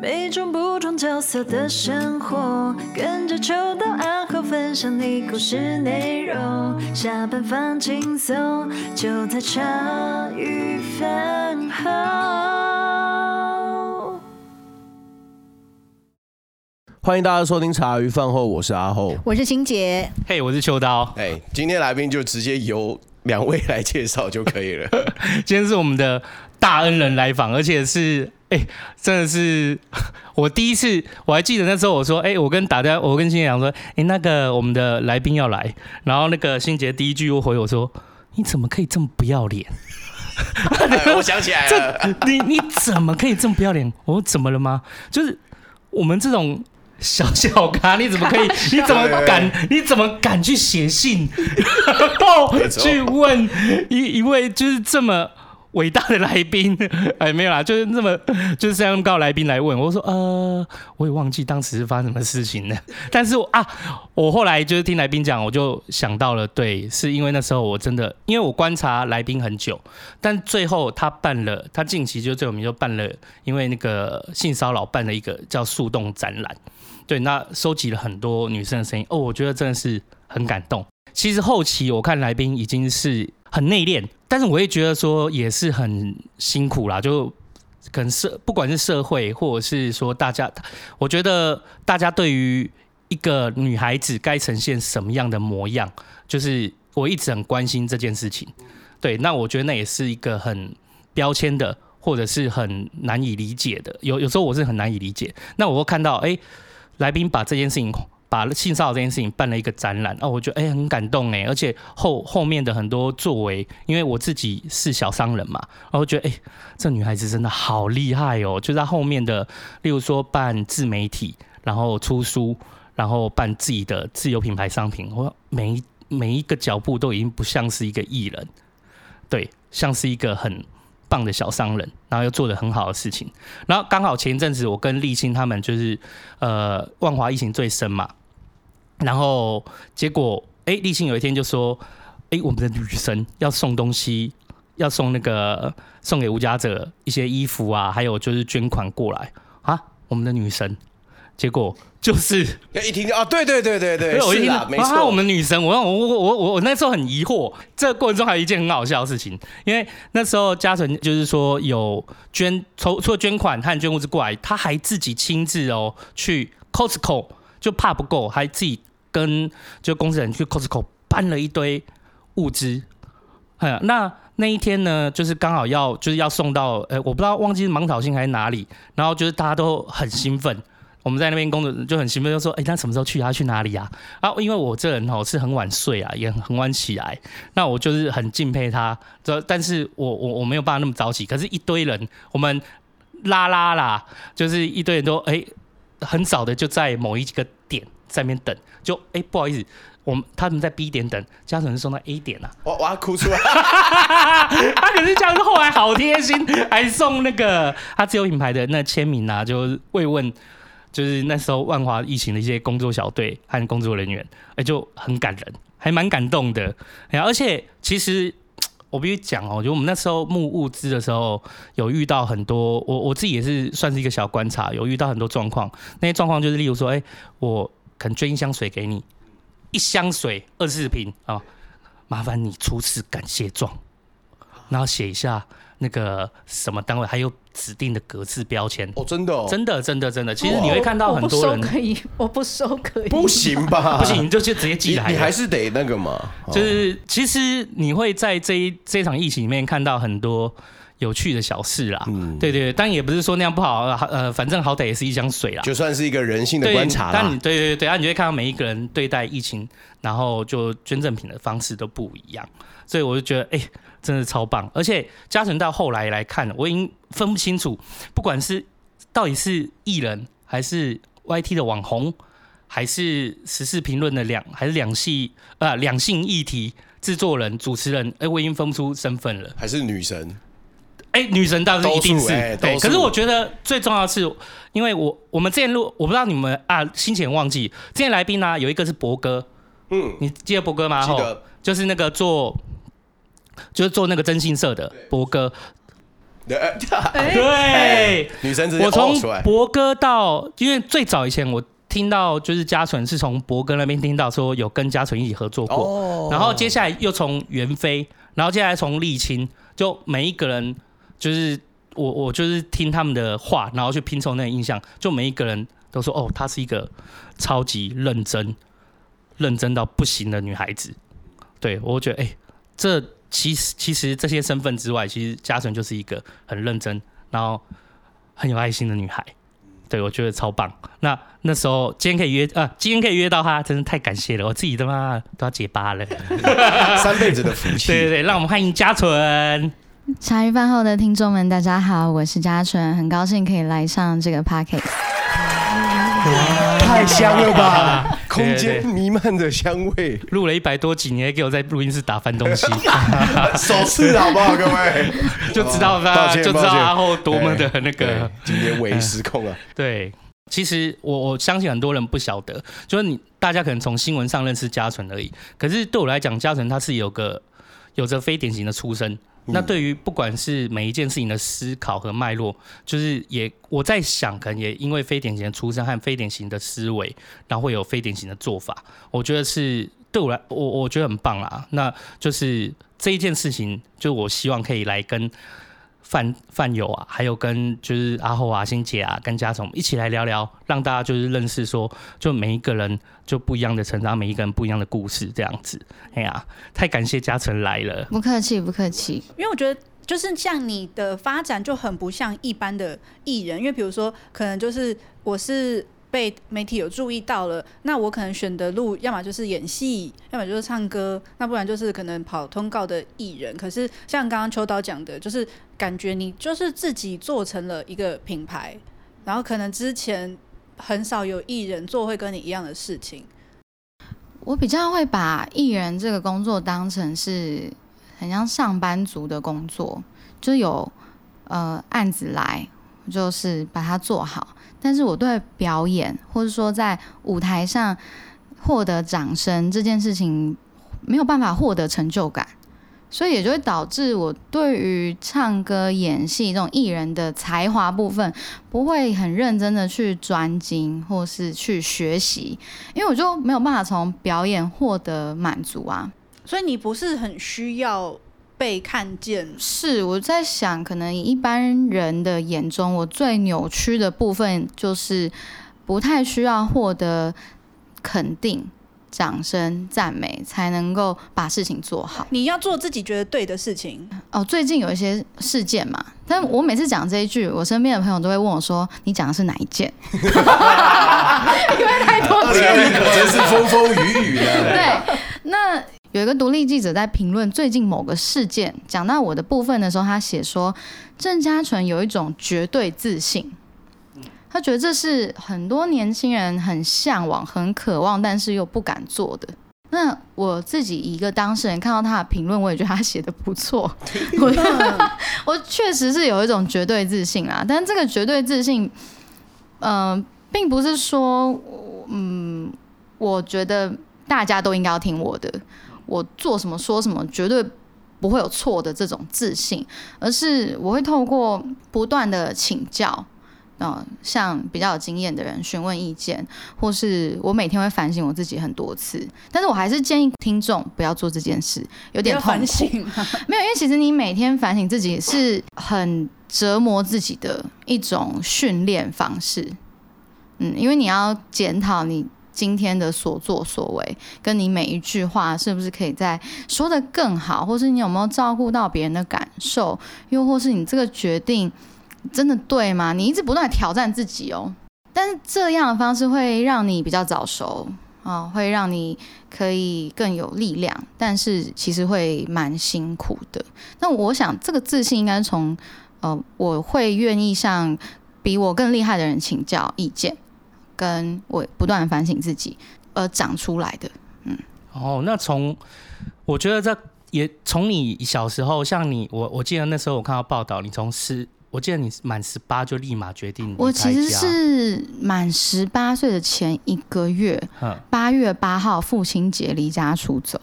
每种不同角色的生活，跟着秋到暗号分享你故事内容。下班放轻松，就在茶余饭后。欢迎大家收听茶余饭后，我是阿后，我是欣杰，嘿，我是秋刀。哎，今天来宾就直接由两位来介绍就可以了。今天是我们的大恩人来访，而且是。哎、欸，真的是 我第一次，我还记得那时候我说，哎、欸，我跟打家，我跟欣洁讲说，哎、欸，那个我们的来宾要来，然后那个欣杰第一句又回我说，你怎么可以这么不要脸？我想起来了，你你怎么可以这么不要脸？我说怎么了吗？就是我们这种小小咖，你怎么可以？你怎么敢？你怎么敢去写信，然后去问一一位就是这么。伟大的来宾，哎，没有啦，就是这么，就是这样告来宾来问，我说，呃，我也忘记当时是发生什么事情了。但是啊，我后来就是听来宾讲，我就想到了，对，是因为那时候我真的，因为我观察来宾很久，但最后他办了，他近期就最有名就办了，因为那个性骚扰办了一个叫树洞展览，对，那收集了很多女生的声音，哦，我觉得真的是很感动。其实后期我看来宾已经是很内敛。但是我也觉得说也是很辛苦啦，就可能社不管是社会或者是说大家，我觉得大家对于一个女孩子该呈现什么样的模样，就是我一直很关心这件事情。对，那我觉得那也是一个很标签的，或者是很难以理解的。有有时候我是很难以理解。那我会看到哎、来宾把这件事情。把性骚扰这件事情办了一个展览哦，我觉得哎、很感动哎，而且后后面的很多作为，因为我自己是小商人嘛，然后觉得哎、欸、这女孩子真的好厉害哦，就在后面的，例如说办自媒体，然后出书，然后办自己的自有品牌商品，我每一每一个脚步都已经不像是一个艺人，对，像是一个很。棒的小商人，然后又做得很好的事情，然后刚好前一阵子我跟立青他们就是呃万华疫情最深嘛，然后结果哎立信有一天就说哎我们的女神要送东西，要送那个送给无家者一些衣服啊，还有就是捐款过来。啊，我们的女神。结果就是一听啊，对对对对对，我一听，没错，我们女神，我我我我我我那时候很疑惑，这个过程中还有一件很好笑的事情，因为那时候嘉诚就是说有捐抽除了捐款和捐物资过来，他还自己亲自哦去 Costco 就怕不够，还自己跟就公司人去 Costco 搬了一堆物资，嗯，那那一天呢，就是刚好要就是要送到，呃，我不知道忘记是芒草星还是哪里，然后就是大家都很兴奋。我们在那边工作就很兴奋，就说：“哎、欸，那什么时候去？要去哪里啊？”啊，因为我这人哦是很晚睡啊，也很晚起来。那我就是很敬佩他，这但是我我我没有办法那么早起。可是，一堆人，我们拉拉啦，就是一堆人都哎、很早的就在某一个点在那边等。就哎、欸，不好意思，我们他们在 B 点等，嘉诚是送到 A 点啊。我我要哭出来。他可是这样子，后来好贴心，还送那个他自有品牌的那签名啊，就慰问。就是那时候万华疫情的一些工作小队和工作人员，哎，就很感人，还蛮感动的。而且其实我必须讲哦，就我们那时候募物资的时候，有遇到很多，我我自己也是算是一个小观察，有遇到很多状况。那些状况就是，例如说，哎，我可能捐一箱水给你，一箱水二十瓶啊，麻烦你出示感谢状，然后写一下。那个什么单位还有指定的格式标签哦，真的、哦，真的，真的，真的。其实你会看到很多人可以，我不收可以，不行吧？不行，你就就直接寄来。你还是得那个嘛。就是其实你会在这一这一场疫情里面看到很多有趣的小事啦。嗯，对对，但也不是说那样不好。呃，反正好歹也是一箱水啦，就算是一个人性的观察啦。但你对对对，啊，你就会看到每一个人对待疫情，然后就捐赠品的方式都不一样。所以我就觉得，哎、欸。真的超棒，而且嘉诚到后来来看，我已经分不清楚，不管是到底是艺人，还是 YT 的网红，还是时事评论的两，还是两系啊两性议题制作人、主持人，哎、欸，我已经分不出身份了。还是女神？哎、欸，女神当然一定是、欸、对。可是我觉得最重要的是，因为我我们之前录，我不知道你们啊，先前忘记之前来宾呢、啊，有一个是博哥，嗯，你记得博哥吗？记得，就是那个做。就是做那个征信社的博哥，对，女生直接我从。博哥到，因为最早以前我听到就是嘉纯是从博哥那边听到说有跟嘉纯一起合作过，哦然后接下来又从袁飞，然后接下来从沥青，就每一个人就是我我就是听他们的话，然后去拼凑那个印象，就每一个人都说哦，她是一个超级认真、认真到不行的女孩子。对我觉得哎、欸，这其实其实这些身份之外，其实嘉纯就是一个很认真，然后很有爱心的女孩。对，我觉得超棒。那那时候今天可以约啊，今天可以约到她，真是太感谢了。我自己他妈都要结巴了。三辈子的福气。对对对，让我们欢迎嘉纯。茶余饭后的听众们，大家好，我是嘉纯，很高兴可以来上这个 podcast。太香了吧！空间弥漫着香味。录了一百多集，你还给我在录音室打翻东西，首次好不好，各位？就知道他，抱歉就知道阿后多么的那个。今天唯失控了。对，其实我我相信很多人不晓得，就是你大家可能从新闻上认识嘉纯而已。可是对我来讲，嘉纯他是有个有着非典型的出身。那对于不管是每一件事情的思考和脉络，就是也我在想，可能也因为非典型的出身和非典型的思维，然后会有非典型的做法。我觉得是对我来，我我觉得很棒啦。那就是这一件事情，就我希望可以来跟范范友啊，还有跟就是阿后啊、欣姐啊、跟嘉纯一起来聊聊，让大家就是认识说，就每一个人就不一样的成长，每一个人不一样的故事这样子。哎呀，太感谢嘉诚来了，不客气，不客气。因为我觉得，就是像你的发展就很不像一般的艺人，因为比如说，可能就是我是。被媒体有注意到了，那我可能选的路，要么就是演戏，要么就是唱歌，那不然就是可能跑通告的艺人。可是像刚刚秋刀讲的，就是感觉你就是自己做成了一个品牌，然后可能之前很少有艺人做会跟你一样的事情。我比较会把艺人这个工作当成是很像上班族的工作，就有呃案子来，就是把它做好。但是我对表演，或者说在舞台上获得掌声这件事情，没有办法获得成就感，所以也就会导致我对于唱歌、演戏这种艺人的才华部分，不会很认真的去专精或是去学习，因为我就没有办法从表演获得满足啊。所以你不是很需要。被看见是我在想，可能一般人的眼中，我最扭曲的部分就是不太需要获得肯定、掌声、赞美，才能够把事情做好。你要做自己觉得对的事情。哦，最近有一些事件嘛，但我每次讲这一句，我身边的朋友都会问我说：“你讲的是哪一件？” 因为太多件了，真是风风雨雨的。对，那。有一个独立记者在评论最近某个事件，讲到我的部分的时候，他写说郑嘉纯有一种绝对自信，他觉得这是很多年轻人很向往、很渴望，但是又不敢做的。那我自己一个当事人看到他的评论，我也觉得他写的不错。我我确实是有一种绝对自信啊，但这个绝对自信，嗯、呃，并不是说，嗯，我觉得大家都应该要听我的。我做什么说什么绝对不会有错的这种自信，而是我会透过不断的请教，嗯、呃，向比较有经验的人询问意见，或是我每天会反省我自己很多次，但是我还是建议听众不要做这件事，有点痛苦。没有，因为其实你每天反省自己是很折磨自己的一种训练方式，嗯，因为你要检讨你。今天的所作所为，跟你每一句话是不是可以再说得更好，或是你有没有照顾到别人的感受，又或是你这个决定真的对吗？你一直不断挑战自己哦，但是这样的方式会让你比较早熟啊，会让你可以更有力量，但是其实会蛮辛苦的。那我想这个自信应该从呃，我会愿意向比我更厉害的人请教意见。跟我不断反省自己而长出来的，嗯，哦，那从我觉得这也从你小时候，像你，我我记得那时候我看到报道，你从十，我记得你满十八就立马决定，我其实是满十八岁的前一个月，八月八号父亲节离家出走，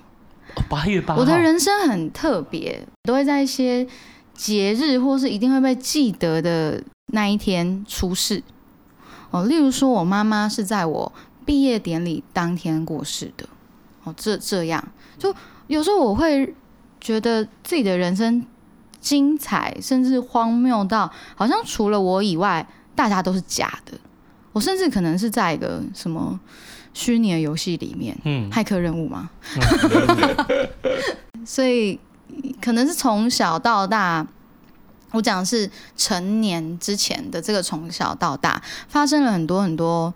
八月八号，我的人生很特别，都会在一些节日或是一定会被记得的那一天出事哦。例如说，我妈妈是在我毕业典礼当天过世的哦。这这样，就有时候我会觉得自己的人生精彩，甚至荒谬到好像除了我以外，大家都是假的。我甚至可能是在一个什么虚拟的游戏里面，嗯，骇客任务吗？所以。可能是从小到大，我讲的是成年之前的这个从小到大发生了很多很多，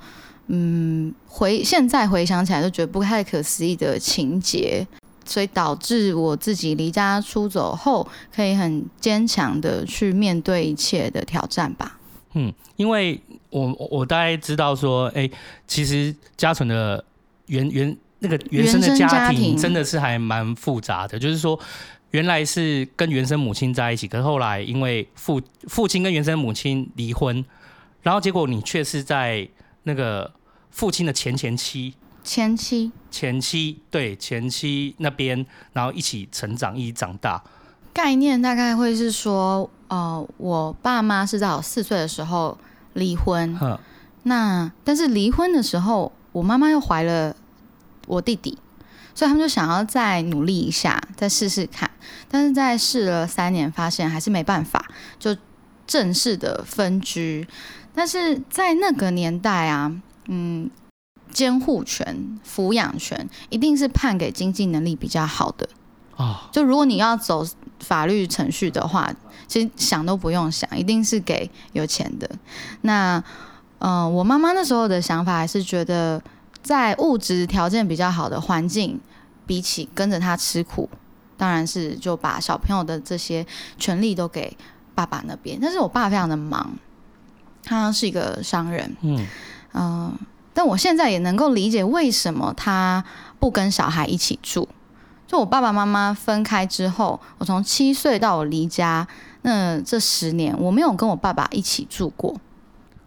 嗯，回现在回想起来都觉得不太可思议的情节，所以导致我自己离家出走后，可以很坚强的去面对一切的挑战吧。嗯，因为我我大概知道说，哎、欸，其实家纯的原原那个原生的家庭真的是还蛮复杂的，就是说。原来是跟原生母亲在一起，可是后来因为父父亲跟原生母亲离婚，然后结果你却是在那个父亲的前前妻、前妻、前妻对前妻那边，然后一起成长，一起长大。概念大概会是说，呃，我爸妈是在我四岁的时候离婚，呵那但是离婚的时候，我妈妈又怀了我弟弟。所以他们就想要再努力一下，再试试看，但是在试了三年，发现还是没办法，就正式的分居。但是在那个年代啊，嗯，监护权、抚养权一定是判给经济能力比较好的啊。就如果你要走法律程序的话，其实想都不用想，一定是给有钱的。那，嗯、呃，我妈妈那时候的想法还是觉得。在物质条件比较好的环境，比起跟着他吃苦，当然是就把小朋友的这些权利都给爸爸那边。但是我爸非常的忙，他是一个商人，嗯嗯、呃，但我现在也能够理解为什么他不跟小孩一起住。就我爸爸妈妈分开之后，我从七岁到我离家，那这十年我没有跟我爸爸一起住过。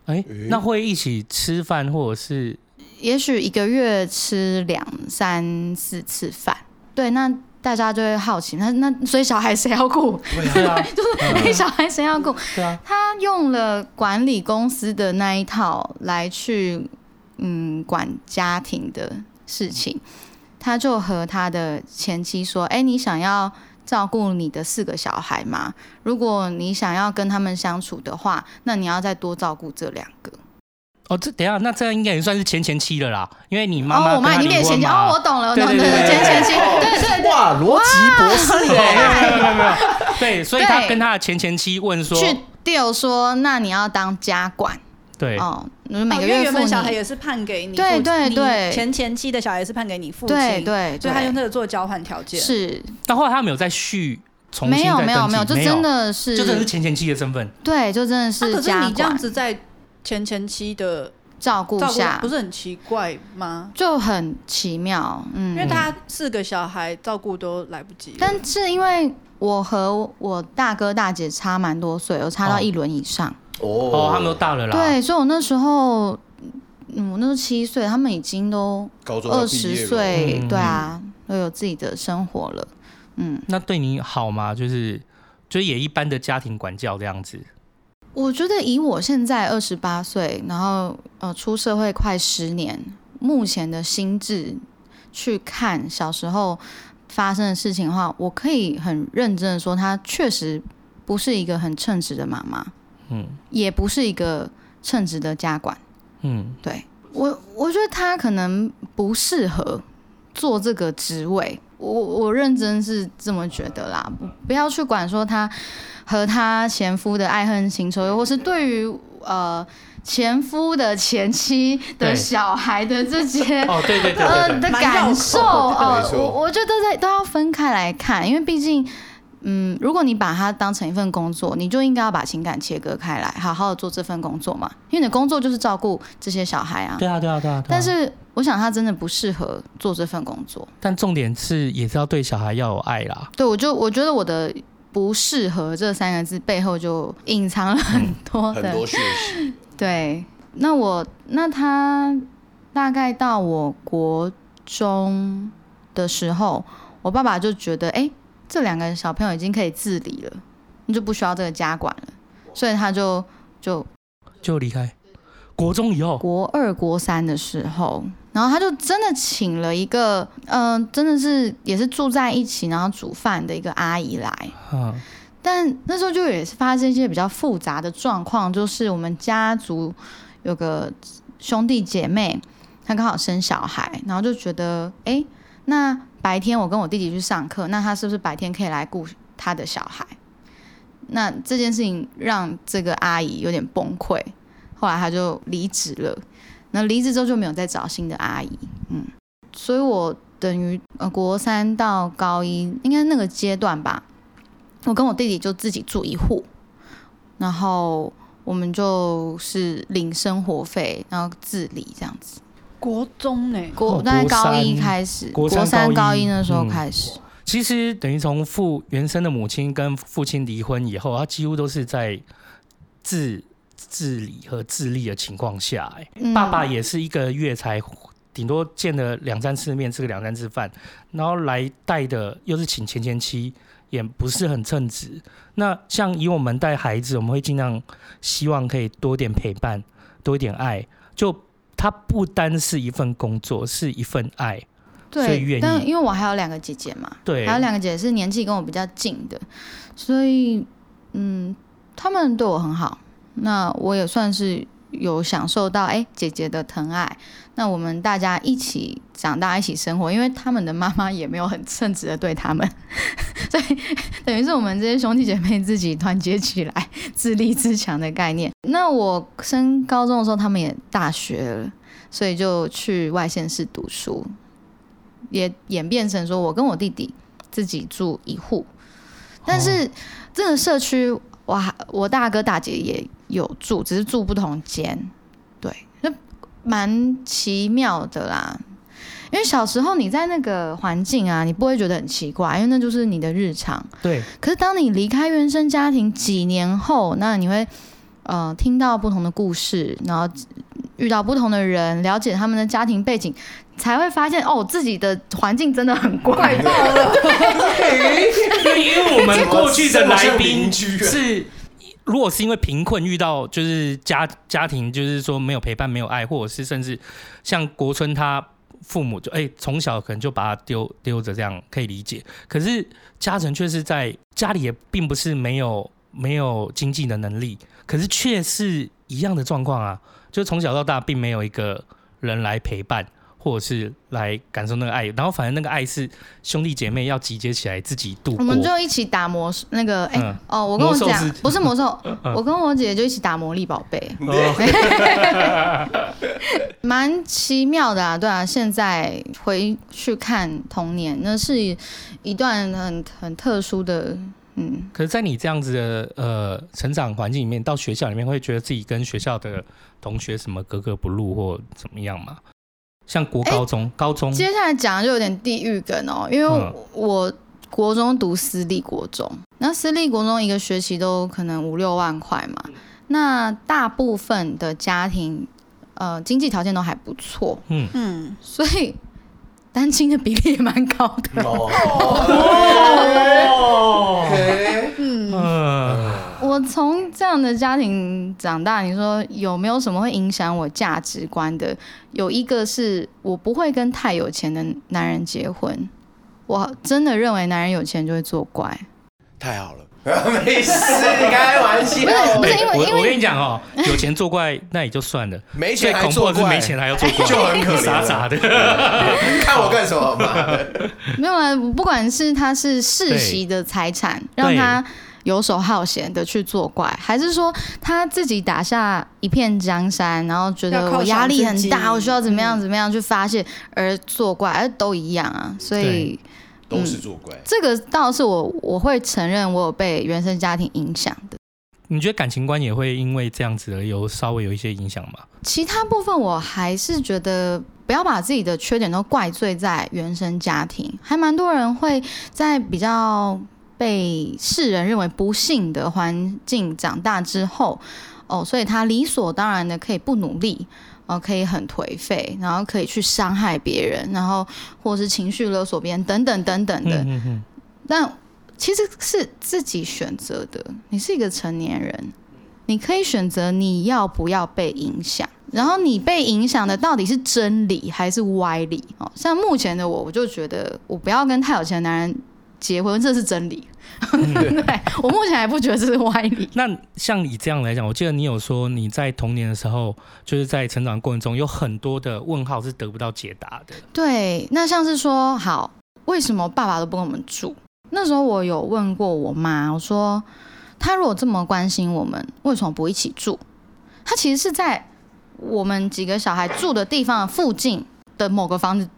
哎、欸，那会一起吃饭或者是？也许一个月吃两三四次饭，对，那大家就会好奇，那那所以小孩谁要顾？对啊，就是小孩谁要顾？对啊，他用了管理公司的那一套来去，嗯，管家庭的事情。他就和他的前妻说：“哎，你想要照顾你的四个小孩吗？如果你想要跟他们相处的话，那你要再多照顾这两个。”哦，这等下，那这样应该也算是前前妻了啦，因为你妈妈、哦、我妈已经变前妻哦，我懂了，我懂了，前前妻，对对对，哇，逻辑博士耶，没有没有没有，对，所以他跟他的前前妻问说，去 deal 说，那你要当家管，对，哦，每个月原本小孩也是判给你，对对对，前前妻的小孩是判给你父亲，对对，所以他用这个做交换条件，是，但后来他没有再续，重新没有没有没有，就真的是，就真的是前前妻的身份，对，就真的是，可是你这样子在前前妻的。照顾下不是很奇怪吗？就很奇妙，嗯，因为他四个小孩照顾都来不及。但是因为我和我大哥大姐差蛮多岁，我差到一轮以上。哦，他们都大了啦。对，所以我那时候，嗯，我那时候七岁，他们已经都二十岁，对啊，都有自己的生活了。嗯，那对你好吗？就是，就也一般的家庭管教这样子。我觉得以我现在二十八岁，然后呃出社会快十年，目前的心智去看小时候发生的事情的话，我可以很认真的说，她确实不是一个很称职的妈妈，嗯，也不是一个称职的家管，嗯，对，我我觉得她可能不适合做这个职位，我我认真是这么觉得啦，不不要去管说他。和他前夫的爱恨情仇，或是对于呃前夫的前妻的小孩的这些哦，对对对，呃的感受哦，我我觉得在都要分开来看，因为毕竟嗯，如果你把它当成一份工作，你就应该要把情感切割开来，好好的做这份工作嘛，因为你的工作就是照顾这些小孩啊。对啊，对啊，对啊。但是我想他真的不适合做这份工作。但重点是也是要对小孩要有爱啦。对，我就我觉得我的。不适合这三个字背后就隐藏了很多的、嗯、很多讯息。对，那我那他大概到我国中的时候，我爸爸就觉得，哎、欸，这两个小朋友已经可以自理了，你就不需要这个家管了，所以他就就就离开。国中以后，国二、国三的时候，然后他就真的请了一个，嗯、呃，真的是也是住在一起，然后煮饭的一个阿姨来。嗯，但那时候就也是发生一些比较复杂的状况，就是我们家族有个兄弟姐妹，他刚好生小孩，然后就觉得，哎，那白天我跟我弟弟去上课，那他是不是白天可以来顾他的小孩？那这件事情让这个阿姨有点崩溃。后来他就离职了，那离职之后就没有再找新的阿姨，嗯，所以我等于呃国三到高一应该那个阶段吧，我跟我弟弟就自己住一户，然后我们就是领生活费，然后自理这样子。国中呢？国在高一开始，国三，高一那时候开始。嗯，其实等于从父原生的母亲跟父亲离婚以后，他几乎都是在自。自理和自立的情况下，哎，爸爸也是一个月才顶多见了两三次面，吃个两三次饭，然后来带的又是请前前妻，也不是很称职。那像以我们带孩子，我们会尽量希望可以多点陪伴，多一点爱。就他不单是一份工作，是一份爱。对。但因为我还有两个姐姐嘛，对，还有两个姐姐是年纪跟我比较近的，所以嗯，他们对我很好。那我也算是有享受到哎、姐姐的疼爱，那我们大家一起长大，一起生活，因为他们的妈妈也没有很称职的对他们，所以等于是我们这些兄弟姐妹自己团结起来，自立自强的概念。那我升高中的时候，他们也大学了，所以就去外县市读书，也演变成说我跟我弟弟自己住一户，但是这个社区，哇，我大哥大姐也。有住，只是住不同间，对，那蛮奇妙的啦。因为小时候你在那个环境啊，你不会觉得很奇怪，因为那就是你的日常。对。可是当你离开原生家庭几年后，那你会呃听到不同的故事，然后遇到不同的人，了解他们的家庭背景，才会发现哦，自己的环境真的很怪爆了。因为我们过去的来宾 是。如果是因为贫困遇到就是家家庭就是说没有陪伴没有爱，或者是甚至像国春他父母就哎从小可能就把他丢丢着这样可以理解，可是嘉诚却是在家里也并不是没有没有经济的能力，可是却是一样的状况啊，就从小到大并没有一个人来陪伴。或者是来感受那个爱，然后反正那个爱是兄弟姐妹要集结起来自己度过。我们就一起打魔那个哎、欸嗯、哦，我跟我讲不是魔兽，我跟我姐姐就一起打魔力宝贝，蛮奇妙的啊，对啊。现在回去看童年，那是一段很很特殊的，嗯。可是，在你这样子的呃成长环境里面，到学校里面会觉得自己跟学校的同学什么格格不入或怎么样吗？像国高中，欸、高中。接下来讲的就有点地域梗哦，因为我国中读私立国中，那私立国中一个学期都可能五六万块嘛，那大部分的家庭呃经济条件都还不错，嗯。嗯，所以单亲的比例也蛮高的。我从这样的家庭长大，你说有没有什么会影响我价值观的？有一个是我不会跟太有钱的男人结婚，我真的认为男人有钱就会作怪。太好了，没事，你开玩笑。不是，不是因为，我我跟你讲哦，有钱作怪那也就算了，没钱还作怪，没钱还要作怪，就很可怜，傻傻的。看我干什么嘛？没有啊，不管是他是世袭的财产，让他。游手好闲的去作怪，还是说他自己打下一片江山，然后觉得我压力很大，我需要怎么样怎么样去发泄而作怪，而都一样啊。所以都是作怪。这个倒是我我会承认我有被原生家庭影响的。你觉得感情观也会因为这样子而有稍微有一些影响吗？其他部分我还是觉得不要把自己的缺点都怪罪在原生家庭，还蛮多人会在比较。被世人认为不幸的环境长大之后，哦，所以他理所当然的可以不努力，哦，可以很颓废，然后可以去伤害别人，然后或是情绪勒索别人等等等等的。但其实是自己选择的。你是一个成年人，你可以选择你要不要被影响。然后你被影响的到底是真理还是歪理？哦，像目前的我，我就觉得我不要跟太有钱的男人结婚，这是真理。嗯、对，我目前还不觉得这是歪理。那像你这样来讲，我记得你有说你在童年的时候，就是在成长过程中有很多的问号是得不到解答的。对，那像是说，好，为什么爸爸都不跟我们住？那时候我有问过我妈，我说他如果这么关心我们，为什么不一起住？他其实是在。我们几个小孩住的地方附近的某个房子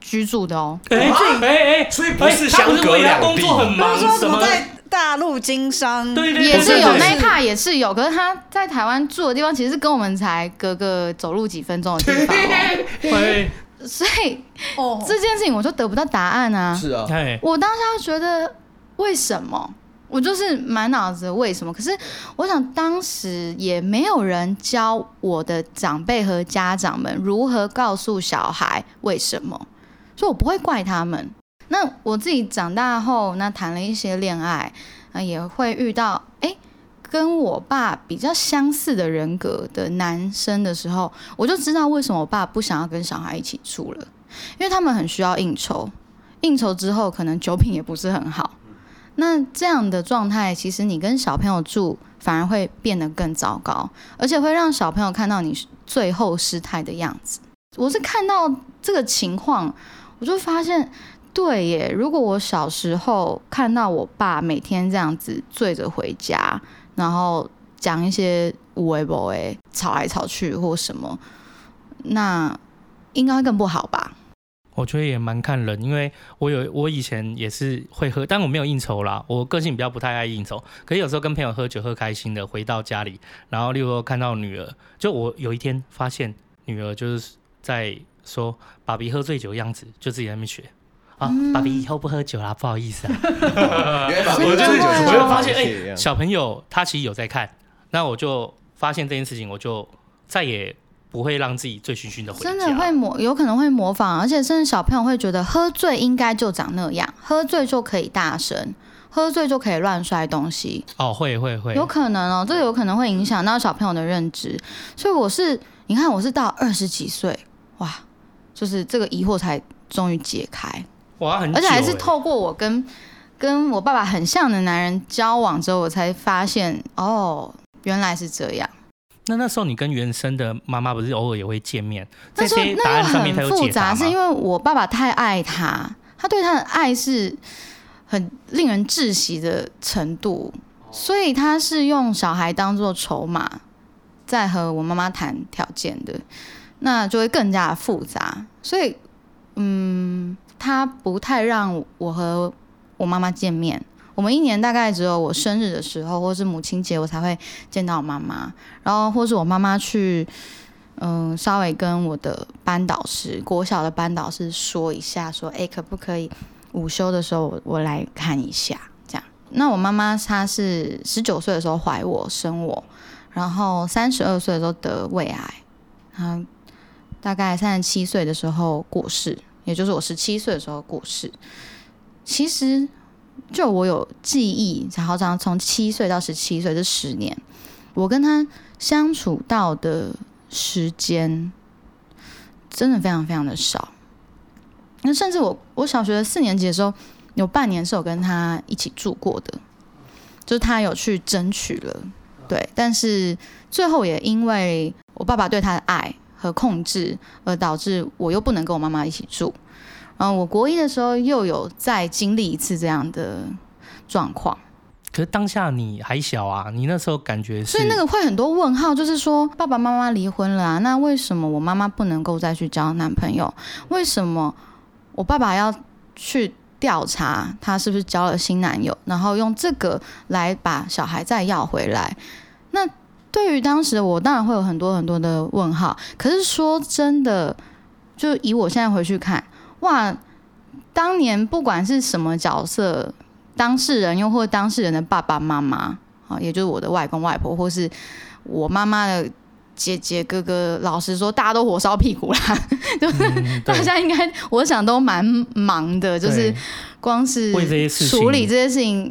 居住的哦，哎哎哎，所以不是相隔两地，他说什么在大陆经商，对对，也是有那一派也是有，可是他在台湾住的地方其实是跟我们才隔个走路几分钟的地方，对，所以哦。这件事情我就得不到答案啊，是啊，我当时觉得为什么？我就是满脑子为什么？可是我想当时也没有人教我的长辈和家长们如何告诉小孩为什么，所以我不会怪他们。那我自己长大后，那谈了一些恋爱，啊，也会遇到哎，跟我爸比较相似的人格的男生的时候，我就知道为什么我爸不想要跟小孩一起住了，因为他们很需要应酬，应酬之后可能酒品也不是很好。那这样的状态，其实你跟小朋友住，反而会变得更糟糕，而且会让小朋友看到你最后失态的样子。我是看到这个情况，我就发现，对耶，如果我小时候看到我爸每天这样子醉着回家，然后讲一些无为不为，吵来吵去或什么，那应该会更不好吧。我觉得也蛮看人，因为我有我以前也是会喝，但我没有应酬啦。我个性比较不太爱应酬，可是有时候跟朋友喝酒喝开心的，回到家里，然后例如说看到女儿，就我有一天发现女儿就是在说爸比喝醉酒的样子，就自己在那边学啊，爸比以后不喝酒啦，不好意思啊。我就我就发现哎、欸，小朋友他其实有在看，那我就发现这件事情，我就再也。不会让自己醉醺醺的回家，真的会模，有可能会模仿，而且甚至小朋友会觉得喝醉应该就长那样，喝醉就可以大声，喝醉就可以乱摔东西。哦，会会会，有可能哦，这个有可能会影响到小朋友的认知。所以我是，你看我是到二十几岁，哇，就是这个疑惑才终于解开。哇，很，而且还是透过我跟跟我爸爸很像的男人交往之后，我才发现，哦，原来是这样。那那时候你跟原生的妈妈不是偶尔也会见面？这些答案上面很复杂，是因为我爸爸太爱他，他对他的爱是很令人窒息的程度，所以他是用小孩当做筹码，在和我妈妈谈条件的，那就会更加的复杂。所以，嗯，他不太让我和我妈妈见面。我们一年大概只有我生日的时候，或是母亲节，我才会见到我妈妈。然后，或是我妈妈去，嗯，稍微跟我的班导师，国小的班导师说一下，说，哎，可不可以午休的时候我，我来看一下？这样。那我妈妈她是十九岁的时候怀我生我，然后三十二岁的时候得胃癌，她大概三十七岁的时候过世，也就是我十七岁的时候过世。其实。就我有记忆，然后这样从七岁到十七岁这十年，我跟他相处到的时间真的非常非常的少。那甚至我我小学四年级的时候，有半年是有跟他一起住过的，就是他有去争取了，对，但是最后也因为我爸爸对他的爱和控制，而导致我又不能跟我妈妈一起住。嗯，我国一的时候又有再经历一次这样的状况。可是当下你还小啊，你那时候感觉是……所以那个会很多问号，就是说爸爸妈妈离婚了啊，那为什么我妈妈不能够再去交男朋友？为什么我爸爸要去调查他是不是交了新男友，然后用这个来把小孩再要回来？那对于当时的我，当然会有很多很多的问号。可是说真的，就以我现在回去看。哇，当年不管是什么角色，当事人又或当事人的爸爸妈妈啊，也就是我的外公外婆，或是我妈妈的姐姐哥哥，老实说，大家都火烧屁股啦，就是、嗯、大家应该，我想都蛮忙的，就是光是处理这些事情，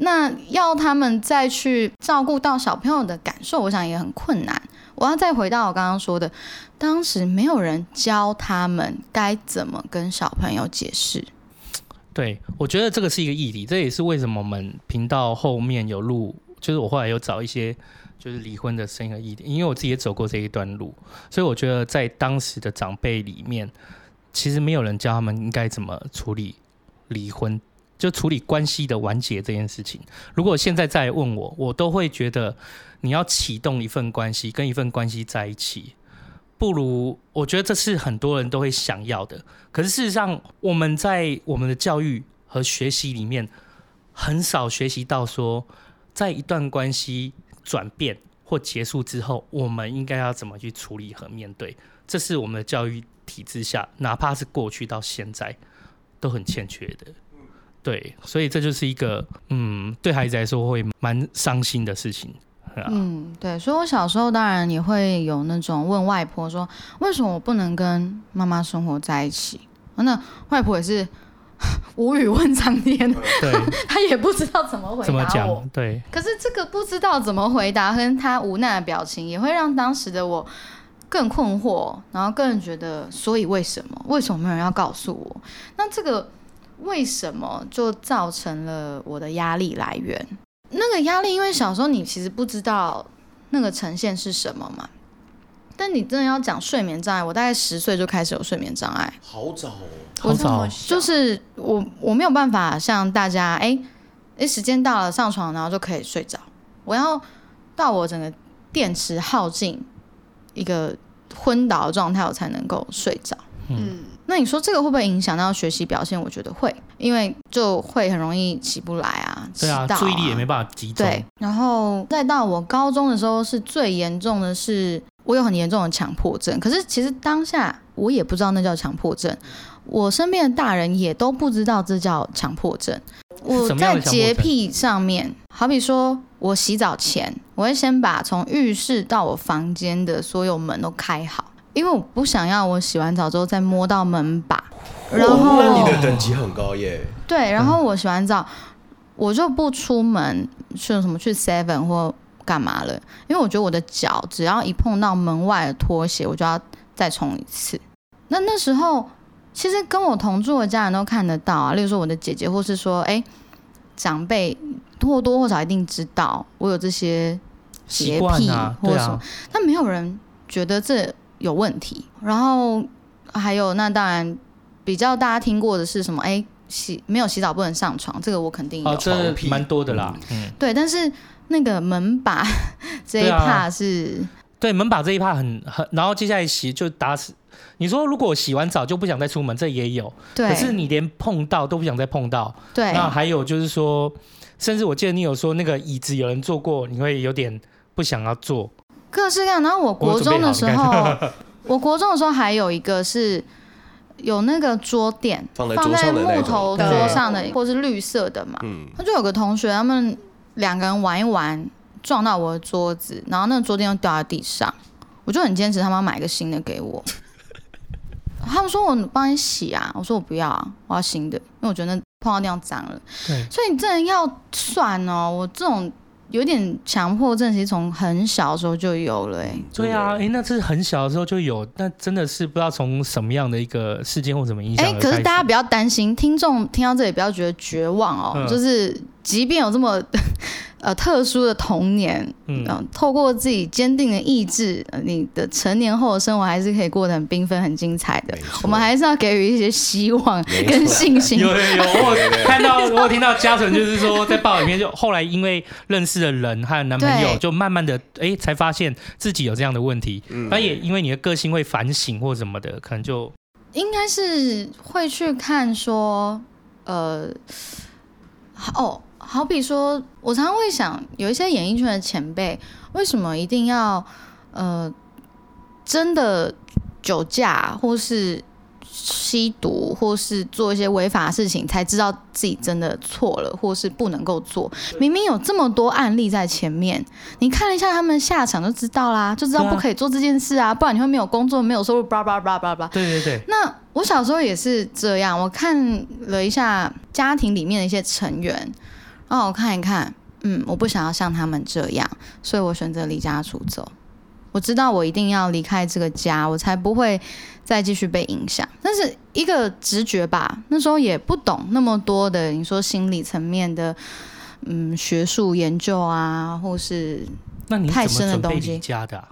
那要他们再去照顾到小朋友的感受，我想也很困难。我要再回到我刚刚说的，当时没有人教他们该怎么跟小朋友解释。对，我觉得这个是一个议题，这也是为什么我们频道后面有录，就是我后来有找一些就是离婚的声音和议题，因为我自己也走过这一段路，所以我觉得在当时的长辈里面，其实没有人教他们应该怎么处理离婚，就处理关系的完结这件事情。如果现在再问我，我都会觉得你要启动一份关系，跟一份关系在一起。不如，我觉得这是很多人都会想要的。可是事实上，我们在我们的教育和学习里面，很少学习到说，在一段关系转变或结束之后，我们应该要怎么去处理和面对。这是我们的教育体制下，哪怕是过去到现在，都很欠缺的。对，所以这就是一个，嗯，对孩子来说会蛮伤心的事情。嗯，对，所以我小时候当然也会有那种问外婆说，为什么我不能跟妈妈生活在一起？那外婆也是 无语问苍天，对，她也不知道怎么回答我。怎么讲？对。可是这个不知道怎么回答，跟她无奈的表情，也会让当时的我更困惑，然后更觉得，所以为什么？为什么没有人要告诉我？那这个为什么就造成了我的压力来源？那个压力，因为小时候你其实不知道那个呈现是什么嘛。但你真的要讲睡眠障碍，我大概十岁就开始有睡眠障碍，好早哦，好早。就是我我没有办法像大家，哎哎，时间到了上床，然后就可以睡着。我要到我整个电池耗尽一个昏倒的状态，我才能够睡着。嗯。那你说这个会不会影响到学习表现？我觉得会，因为就会很容易起不来啊，对啊，注意力也没办法集中。对，然后再到我高中的时候，是最严重的是我有很严重的强迫症。可是其实当下我也不知道那叫强迫症，我身边的大人也都不知道这叫强迫症。我在洁癖上面，好比说我洗澡前，我会先把从浴室到我房间的所有门都开好。因为我不想要我洗完澡之后再摸到门把，然后那你的等级很高耶。对，然后我洗完澡，我就不出门去什么去 Seven 或干嘛了，因为我觉得我的脚只要一碰到门外的拖鞋，我就要再冲一次。那那时候其实跟我同住的家人都看得到啊，例如说我的姐姐，或是说哎长辈或多或少一定知道我有这些洁癖或什么，但没有人觉得这。有问题，然后还有那当然比较大家听过的是什么？哎，洗没有洗澡不能上床，这个我肯定有，哦，这蛮多的啦。嗯，对，但是那个门把 这一趴是对，啊，对门把这一趴很很，然后接下来洗就打死。你说如果洗完澡就不想再出门，这也有。对，可是你连碰到都不想再碰到。对，那还有就是说，甚至我记得你有说那个椅子有人坐过，你会有点不想要坐。各式各样，然后我国中的时候，我，我国中的时候还有一个是有那个桌垫放在木头桌上的，或是绿色的嘛。嗯，他就有个同学，他们两个人玩一玩，撞到我的桌子，然后那个桌垫又掉在地上，我就很坚持他们要买一个新的给我。他们说我帮你洗啊，我说我不要啊，我要新的，因为我觉得那碰到地方脏了。对，所以你真的要算哦，我这种。有点强迫症，其实从很小的时候就有了，哎。对啊，哎，那这是很小的时候就有，那真的是不知道从什么样的一个事件或什么影响。哎，可是大家不要担心，听众听到这里不要觉得绝望哦，嗯、就是即便有这么。呃，特殊的童年，嗯，透过自己坚定的意志，你的成年后的生活还是可以过得很缤纷、很精彩的。我们还是要给予一些希望跟信心。有有有，我 看到，我听到嘉诚就是说，在报里面就后来因为认识的人还有男朋友，就慢慢的哎、欸，才发现自己有这样的问题。那、嗯、也因为你的个性会反省或什么的，可能就应该是会去看说，呃，哦。好比说，我常常会想，有一些演艺圈的前辈，为什么一定要呃真的酒驾，或是吸毒或是做一些违法的事情，才知道自己真的错了，或是不能够做。明明有这么多案例在前面，你看了一下他们的下场就知道啦，就知道不可以做这件事啊，不然你会没有工作、没有收入，叭叭叭叭叭。对对对。那我小时候也是这样，我看了一下家庭里面的一些成员，然后我看一看，嗯，我不想要像他们这样，所以我选择离家出走。我知道我一定要离开这个家，我才不会再继续被影响。但是一个直觉吧，那时候也不懂那么多的，你说心理层面的，嗯，学术研究啊，或是太深的东西。家的、啊，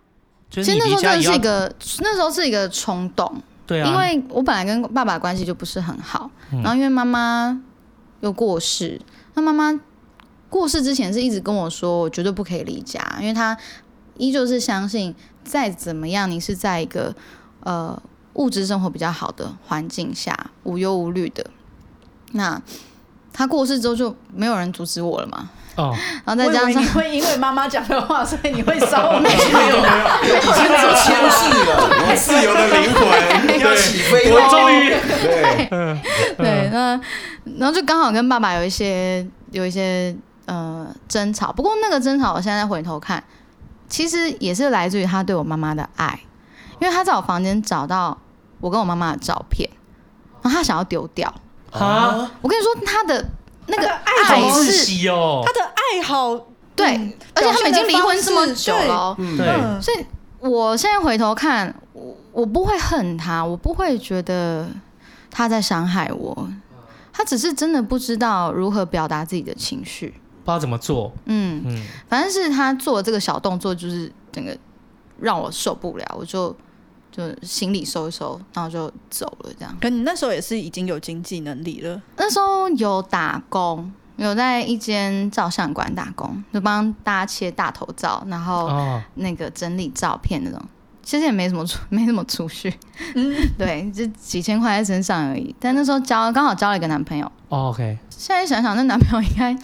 其实那时候真的是一个，那时候是一个冲动。对啊，因为我本来跟爸爸关系就不是很好，嗯、然后因为妈妈又过世，他妈妈过世之前是一直跟我说，我绝对不可以离家，因为他。依旧是相信，再怎么样，你是在一个呃物质生活比较好的环境下，无忧无虑的。那他过世之后，就没有人阻止我了嘛？哦，然后再加上你会因为妈妈讲的话，所以你会稍微没有没有，你现在有牵制了，自由的灵魂要起飞了，终于对。对，那然后就刚好跟爸爸有一些有一些呃争吵，不过那个争吵，我现在回头看。其实也是来自于他对我妈妈的爱，因为他在我房间找到我跟我妈妈的照片，然后他想要丢掉。啊！我跟你说，他的那个爱好是哦，他的爱好对，而且他们已经离婚这么久了，对，所以我现在回头看，我我不会恨他，我不会觉得他在伤害我，他只是真的不知道如何表达自己的情绪。不知道怎么做，嗯。嗯，反正是他做这个小动作，就是整个让我受不了，我就就行李收一收，然后就走了。这样，可你那时候也是已经有经济能力了？那时候有打工，有在一间照相馆打工，就帮大家切大头照，然后那个整理照片那种。其实也没什么出，没什么储蓄，嗯，对，就几千块在身上而已。但那时候交刚好交了一个男朋友。哦，OK。现在想想，那男朋友应该。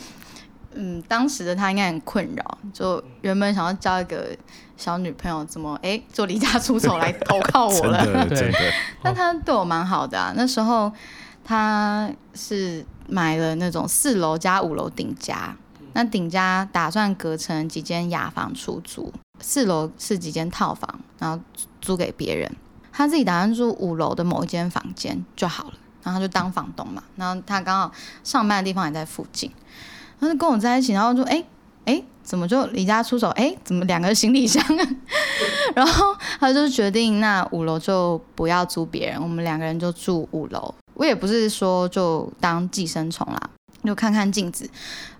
嗯，当时的他应该很困扰，就原本想要交一个小女朋友，怎么哎，就离家出走来 投靠我了？真的，真的。但他对我蛮好的啊。那时候他是买了那种四楼加五楼顶家，那顶家打算隔成几间雅房出租，四楼是几间套房，然后租给别人。他自己打算住五楼的某一间房间就好了，然后他就当房东嘛。然后他刚好上班的地方也在附近。他就跟我在一起，然后就哎哎，怎么就离家出走？哎，怎么两个行李箱？然后他就决定，那五楼就不要租别人，我们两个人就住五楼。我也不是说就当寄生虫啦，就看看镜子，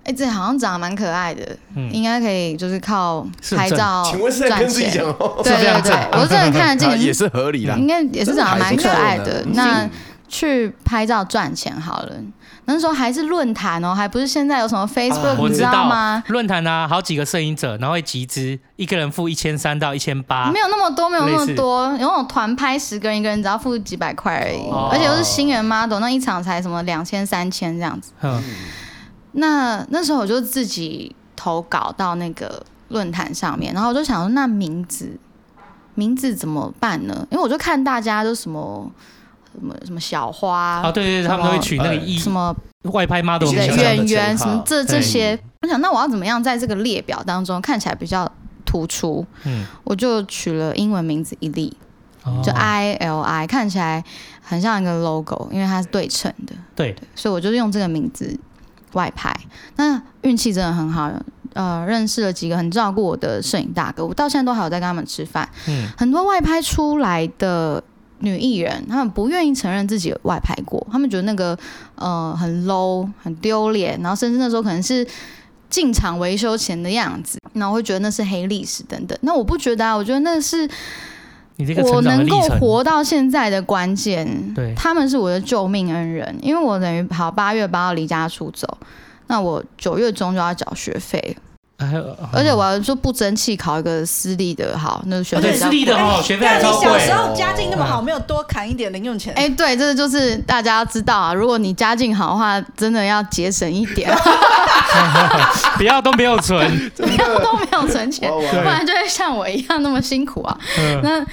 哎，这好像长得蛮可爱的，嗯、应该可以，就是靠拍照赚钱。请问是在跟自己讲？对对对，我是真的看着镜子也是合理的，应该也是长得蛮可爱的。那去拍照赚钱好了。那时候还是论坛哦，还不是现在有什么 Facebook，你知道吗？论坛啊，好几个摄影者，然后会集资，一个人付一千三到一千八，没有那么多，没有那么多，有那种团拍十个人，一个人只要付几百块而已，而且又是新人 model，那一场才什么两千三千这样子。那那时候我就自己投稿到那个论坛上面，然后我就想说，那名字名字怎么办呢？因为我就看大家都什么。什么什么小花啊？对对对，他们都会取那个意什么外拍 model 的演员什么这这些。我想，那我要怎么样在这个列表当中看起来比较突出？嗯，我就取了英文名字一粒，就 I L I，看起来很像一个 logo，因为它是对称的。对，所以我就用这个名字外拍。那运气真的很好，呃，认识了几个很照顾我的摄影大哥，我到现在都还有在跟他们吃饭。嗯，很多外拍出来的。女艺人，他们不愿意承认自己外拍过，他们觉得那个呃很 low、很丢脸，然后甚至那时候可能是进场维修前的样子，然后会觉得那是黑历史等等。那我不觉得啊，我觉得那是我能够活到现在的关键。对，他们是我的救命恩人，因为我等于好八月八号离家出走，那我九月中就要缴学费。而且我要说不争气考一个私立的好，那个学费对私立的哦，学费还超贵。你小时候家境那么好，没有多砍一点零用钱？哎，对，这个就是大家要知道啊，如果你家境好的话，真的要节省一点，不要都没有存，不要都没有存钱，不然就会像我一样那么辛苦啊。那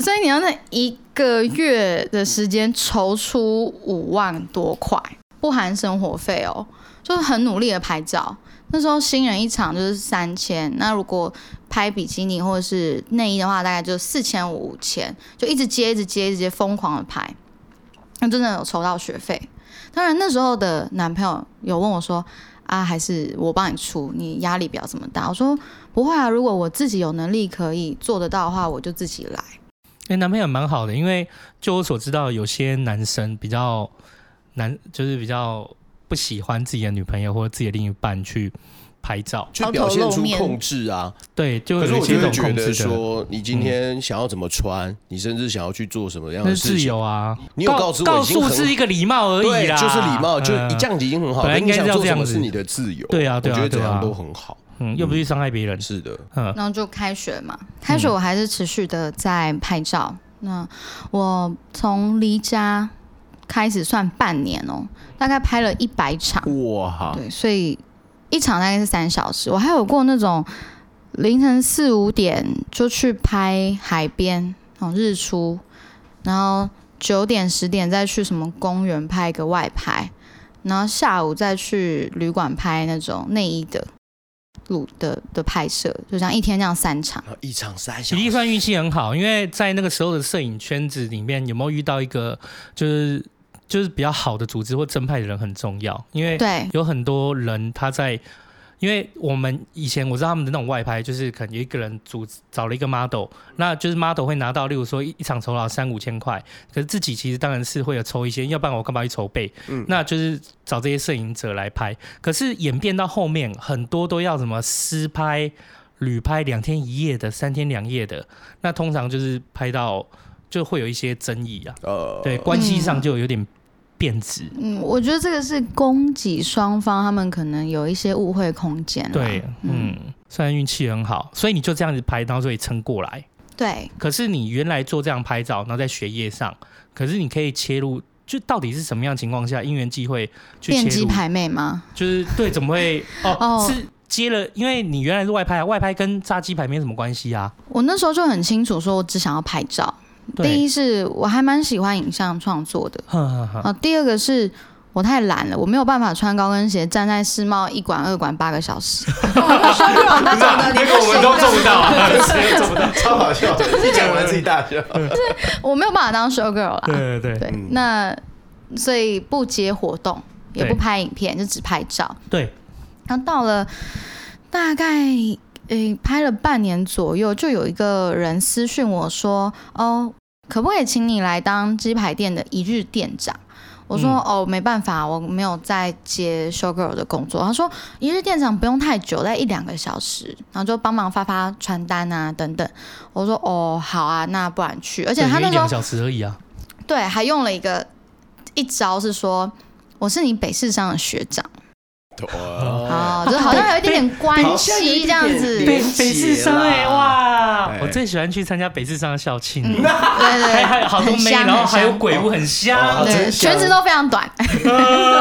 所以你要那一个月的时间筹出五万多块，不含生活费哦，就是很努力的拍照。那时候新人一场就是三千，那如果拍比基尼或者是内衣的话，大概就四千五千，就一直接一直接一直接疯狂的拍，那真的有筹到学费。当然那时候的男朋友有问我说：“啊，还是我帮你出，你压力不要这么大。”我说：“不会啊，如果我自己有能力可以做得到的话，我就自己来。”哎、欸，男朋友蛮好的，因为就我所知道，有些男生比较男，就是比较不喜欢自己的女朋友或者自己的另一半去拍照，去表现出控制啊。对，就可是我就会觉得说，你今天想要怎么穿，嗯、你甚至想要去做什么样的事情，自由啊。你有告诉我告诉是一个礼貌而已啦，就是礼貌，就一这样子已经很好。本来应该要这样子，是你的自由。对啊，对啊，我觉得这样都很好。嗯，又不去伤害别人。是的，嗯。然后就开学嘛，开学我还是持续的在拍照。那我从离家开始算半年哦，大概拍了一百场。哇！对，所以一场大概是三小时。我还有过那种凌晨四五点就去拍海边哦，日出，然后九点十点再去什么公园拍一个外拍，然后下午再去旅馆拍那种内衣的。录的的拍摄，就像一天这样三场，一场三小时。体力算运气很好，因为在那个时候的摄影圈子里面，有没有遇到一个就是就是比较好的组织或正派的人很重要，因为对有很多人他在。因为我们以前我知道他们的那种外拍，就是可能有一个人组找了一个 model，那就是 model 会拿到，例如说一一场酬劳三五千块，可是自己其实当然是会有抽一些，要不然我干嘛去筹备？嗯，那就是找这些摄影者来拍。可是演变到后面，很多都要什么私拍、旅拍两天一夜的、三天两夜的，那通常就是拍到就会有一些争议啊。呃，对，关系上就有点。变质，嗯，我觉得这个是供给双方他们可能有一些误会空间。对，嗯，虽然运气很好，所以你就这样子拍，然后就可以撑过来。对。可是你原来做这样拍照，然后在学业上，可是你可以切入，就到底是什么样情况下因缘际会去切入？电机排妹吗？就是对，怎么会？哦，是接了，因为你原来是外拍，外拍跟炸鸡排没什么关系啊。我那时候就很清楚，说我只想要拍照。第一是我还蛮喜欢影像创作的，啊，第二个是我太懒了，我没有办法穿高跟鞋站在世贸一馆二馆八个小时。那个我们都做不到，做不到，超好笑，一讲完自己大笑。就是我没有办法当 show girl 啦，对对对，对，那所以不接活动，也不拍影片，就只拍照。对，然后到了大概。诶、欸，拍了半年左右，就有一个人私讯我说：“哦，可不可以请你来当鸡排店的一日店长？”我说：“嗯、哦，没办法，我没有在接 show girl 的工作。”他说：“一日店长不用太久，在一两个小时，然后就帮忙发发传单啊等等。”我说：“哦，好啊，那不然去。”而且他那时候一两小时而已啊，对，还用了一个一招是说：“我是你北市上的学长。”哦，就好像有一点点关系这样子。北北市商哎，哇！我最喜欢去参加北市商的校庆，对对，还 还有好多妹，然后还有鬼屋，很香，对，裙子都非常短。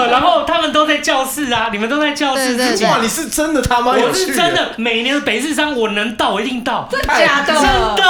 然后他们都在教室啊，你们都在教室。哇，你是真的他妈我是真的，每年的北市商我能到，我一定到。真的假的？真的。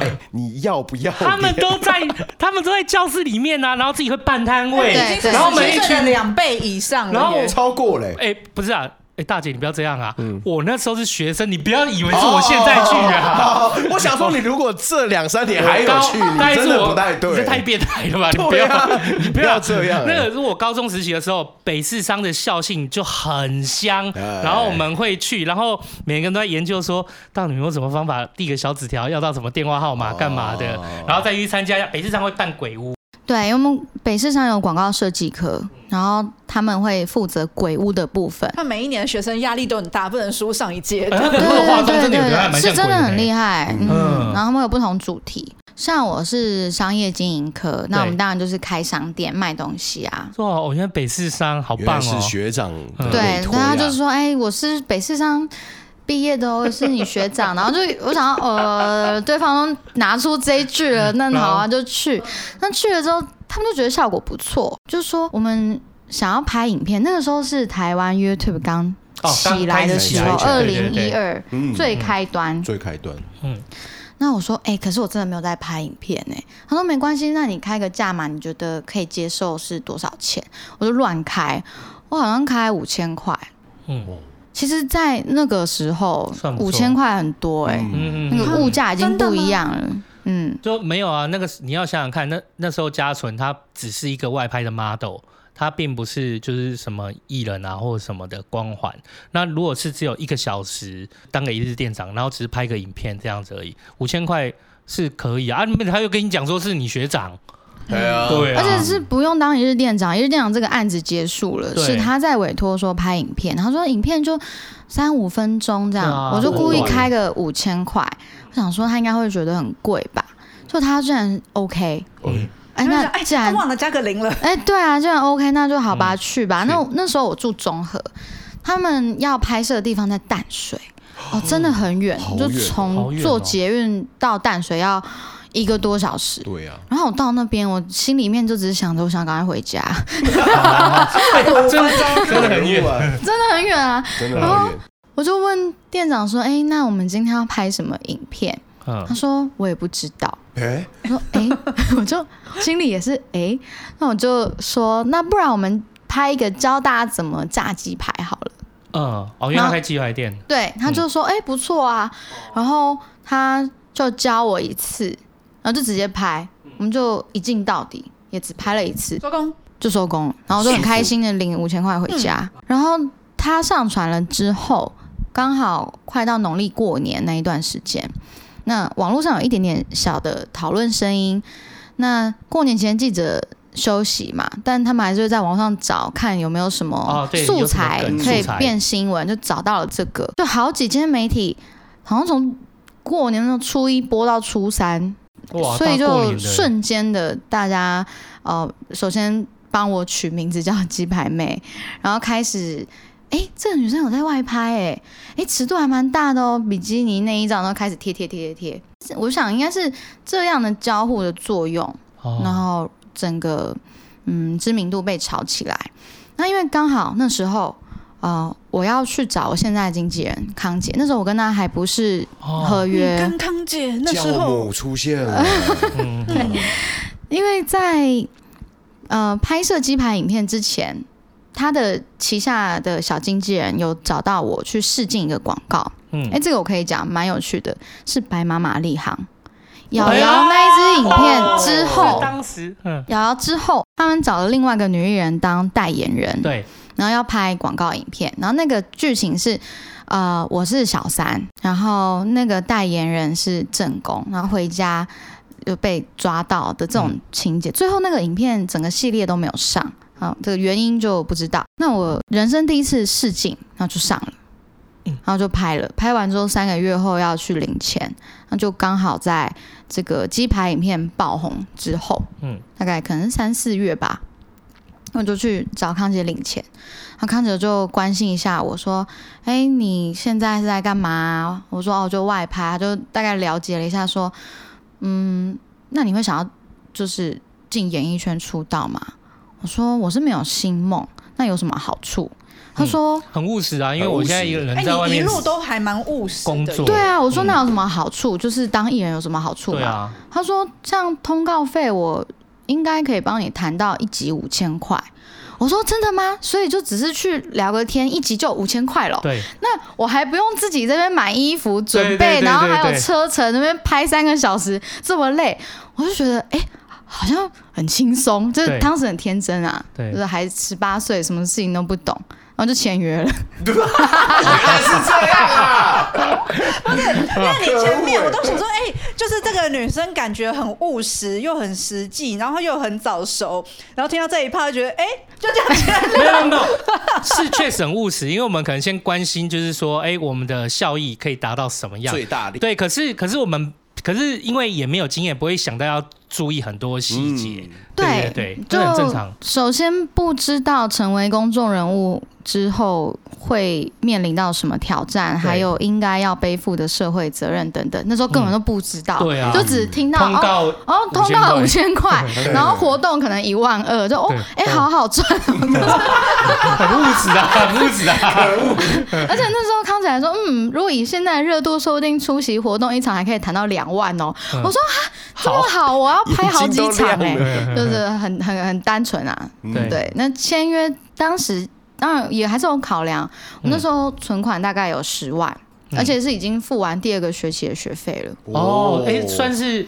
哎，你要不要？他们都在，他们都在教室里面啊，然后自己会办摊位，然后每一群两倍以上，然后超过嘞。哎，不是啊，哎，大姐你不要这样啊！我那时候是学生，你不要以为是我现在去啊！我想说，你如果这两三年还有去，你真的不太对，这太变态了吧？你不要，你不要这样。那个是我高中实习的时候，北市商的校庆就很香，然后我们会去，然后每个人都在研究说，到底用什么方法递个小纸条，要到什么电话号码干嘛的，然后再去参加。北市商会办鬼屋。对，因为我们北市商有广告设计科，然后他们会负责鬼屋的部分。那每一年的学生压力都很大，不能输上一届。对对对对，是真的很厉害。嗯，然后他们有不同主题，像我是商业经营科，那我们当然就是开商店卖东西啊。哇，我觉得北市商好棒哦。是学长。对，然后就是说，哎，我是北市商。毕业的哦，是你学长，然后就我想要呃，对方都拿出这一句了，那好啊，就去。那去了之后，他们就觉得效果不错，就说我们想要拍影片。那个时候是台湾 YouTube 刚起来的时候，二零一二最开端，最开端。嗯，那我说，哎、欸，可是我真的没有在拍影片呢。他说没关系，那你开个价嘛，你觉得可以接受是多少钱？我就乱开，我好像开五千块。嗯，其实，在那个时候，五千块很多哎，嗯、那个物价已经不一样了。嗯，就没有啊。那个你要想想看，那那时候嘉纯他只是一个外拍的 model。他并不是就是什么艺人啊，或者什么的光环。那如果是只有一个小时当个一日店长，然后只是拍个影片这样子而已，五千块是可以啊。啊，他又跟你讲说是你学长，对啊，对啊，而且是不用当一日店长，一日店长这个案子结束了，是他在委托说拍影片，他说影片就三五分钟这样，啊、我就故意开个五千块，我想说他应该会觉得很贵吧，就他居然 OK。嗯哎，那既然忘了加个零了，哎，对啊，既然 OK，那就好吧，去吧。那那时候我住中和，他们要拍摄的地方在淡水，哦，真的很远，就从坐捷运到淡水要一个多小时。对啊。然后我到那边，我心里面就只是想着，我想赶快回家。真的很远，真的很远啊！然后我就问店长说：“哎，那我们今天要拍什么影片？”他说：“我也不知道。”哎，我说：“哎，我就心里也是哎，那我就说，那不然我们拍一个教大家怎么炸鸡排好了。”嗯，哦，原来开鸡排店。对，他就说：“哎，不错啊。”然后他就教我一次，然后就直接拍，我们就一镜到底，也只拍了一次，收工就收工，然后就很开心的领五千块回家。然后他上传了之后，刚好快到农历过年那一段时间。那网络上有一点点小的讨论声音。那过年前记者休息嘛，但他们还是会在网上找看有没有什么素材可以变新闻，就找到了这个。就好几间媒体，好像从过年的初一播到初三，所以就瞬间的大家呃，首先帮我取名字叫鸡排妹，然后开始。哎、欸，这个女生有在外拍。欸，哎，哎，尺度还蛮大的哦，比基尼内衣照都开始贴贴贴贴贴。我想应该是这样的交互的作用，哦、然后整个嗯知名度被炒起来。那因为刚好那时候，呃，我要去找我现在的经纪人康姐，那时候我跟她还不是合约。哦、跟康姐那时候出现了，对，因为在呃拍摄鸡排影片之前。他的旗下的小经纪人有找到我去试镜一个广告，嗯，哎、欸，这个我可以讲，蛮有趣的，是白马玛丽行，瑶瑶那一支影片之后，哦、当时，嗯，瑶瑶之后，他们找了另外一个女艺人当代言人，对，然后要拍广告影片，然后那个剧情是，呃，我是小三，然后那个代言人是正宫，然后回家就被抓到的这种情节，嗯、最后那个影片整个系列都没有上。啊，这个原因就不知道。那我人生第一次试镜，然后就上了，然后就拍了。拍完之后三个月后要去领钱，那就刚好在这个鸡排影片爆红之后，嗯，大概可能三四月吧，我就去找康姐领钱。然后康姐就关心一下我说：“哎，你现在是在干嘛？”我说：“哦，就外拍。”就大概了解了一下，说：“嗯，那你会想要就是进演艺圈出道吗？”我说我是没有星梦，那有什么好处？他说、嗯、很务实啊，因为我现在一个人在外面、欸、一路都还蛮务实工作。对啊，我说那有什么好处？嗯、就是当艺人有什么好处吗？啊、他说像通告费，我应该可以帮你谈到一集五千块。我说真的吗？所以就只是去聊个天，一集就五千块了。对，那我还不用自己这边买衣服准备，然后还有车程那边拍三个小时这么累，我就觉得哎。欸好像很轻松，就是当时很天真啊，对就是还十八岁，什么事情都不懂，然后就签约了。原来是这样啊！不是，因为你前面我都想说，哎、欸，就是这个女生感觉很务实，又很实际，然后又很早熟，然后听到这一趴就觉得，哎、欸，就这样签了。没有没有，是确实很务实，因为我们可能先关心，就是说，哎、欸，我们的效益可以达到什么样？最大力。对，可是可是我们。可是因为也没有经验，不会想到要注意很多细节。嗯、对对对，这很正常。首先不知道成为公众人物之后会面临到什么挑战，还有应该要背负的社会责任等等，那时候根本都不知道。嗯、对啊，就只听到通告哦，哦，通告五千块，然后活动可能一万二，就哦，哎对，好好赚，很物质啊，很物质啊，而且那时候康。康姐还说，嗯，如果以现在的热度，说不定出席活动一场还可以谈到两万哦。嗯、我说啊，这么好，我要拍好几场哎、欸，就是很很很单纯啊。对对，那签约当时当然也还是有考量，我那时候存款大概有十万，嗯、而且是已经付完第二个学期的学费了。哦，哎、欸，算是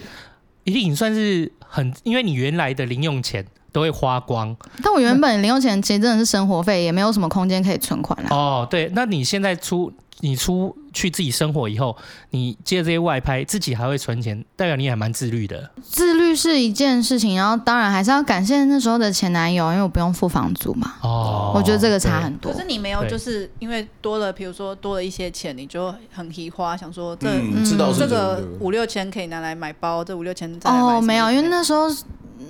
一定算是很，因为你原来的零用钱。都会花光，但我原本零用钱其实真的是生活费，也没有什么空间可以存款了。哦，对，那你现在出你出去自己生活以后，你接这些外拍，自己还会存钱，代表你还蛮自律的。自律是一件事情，然后当然还是要感谢那时候的前男友，因为我不用付房租嘛。哦，我觉得这个差很多。可是你没有，就是因为多了，比如说多了一些钱，你就很提花，想说这、嗯、知道这个五六千可以拿来买包，这五六千再买哦，没有，因为那时候。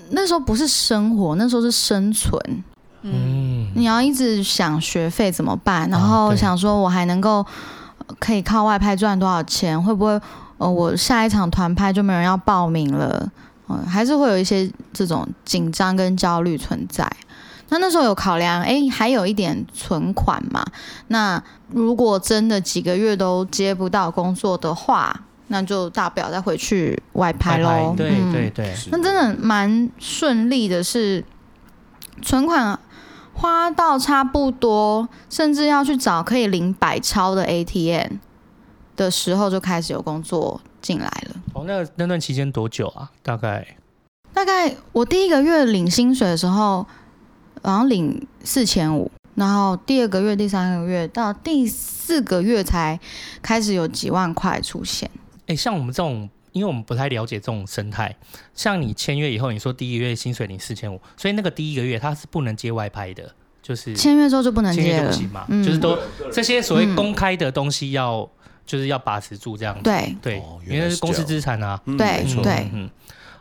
那时候不是生活，那时候是生存。嗯，你要一直想学费怎么办，然后想说我还能够可以靠外拍赚多少钱？会不会呃，我下一场团拍就没有人要报名了？嗯，还是会有一些这种紧张跟焦虑存在。那那时候有考量，哎，还有一点存款嘛。那如果真的几个月都接不到工作的话，那就大不了再回去外拍喽。对对对，那真的蛮顺利的，是存款花到差不多，甚至要去找可以领百超的 ATM 的时候，就开始有工作进来了。哦，那那段期间多久啊？大概大概我第一个月领薪水的时候，然后领四千五，然后第二个月、第三个月到第四个月才开始有几万块出现。哎、欸，像我们这种，因为我们不太了解这种生态。像你签约以后，你说第一个月薪水领四千五，所以那个第一个月他是不能接外拍的，就是签约之后就不能接了嘛，嗯、就是都这些所谓公开的东西要，嗯、就是要把持住这样子。对对，因为是公司资产啊。对对，嗯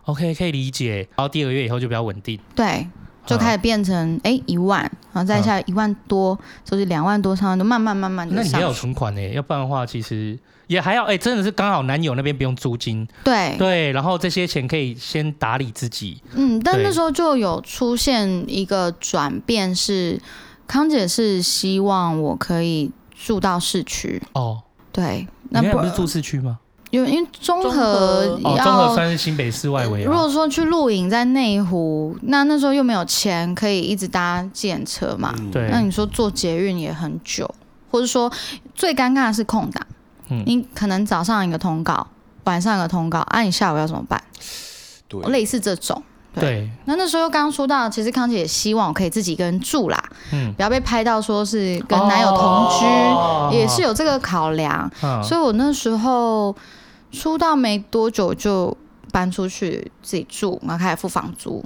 ，OK 可以理解。然后第二个月以后就比较稳定，对，就开始变成哎一、欸、万，然后再下一万多，就是两万多、三万多，慢慢慢慢的。那你要有存款呢？要不然的话，其实。也还要哎、欸，真的是刚好男友那边不用租金，对对，然后这些钱可以先打理自己。嗯，但那时候就有出现一个转变是，是康姐是希望我可以住到市区哦。对，那不，不是住市区吗？因为因为综合要，中和算是新北市外围。如果说去露营在内湖，那那时候又没有钱可以一直搭计程车嘛。对、嗯，那你说坐捷运也很久，或者说最尴尬的是空档。你可能早上一个通告，晚上一个通告，啊，你下午要怎么办？对，类似这种。对。对，那那时候刚出道，其实康姐也希望我可以自己一个人住啦，嗯，不要被拍到说是跟男友同居，哦、也是有这个考量。哦、所以我那时候出道没多久就搬出去自己住，然后开始付房租。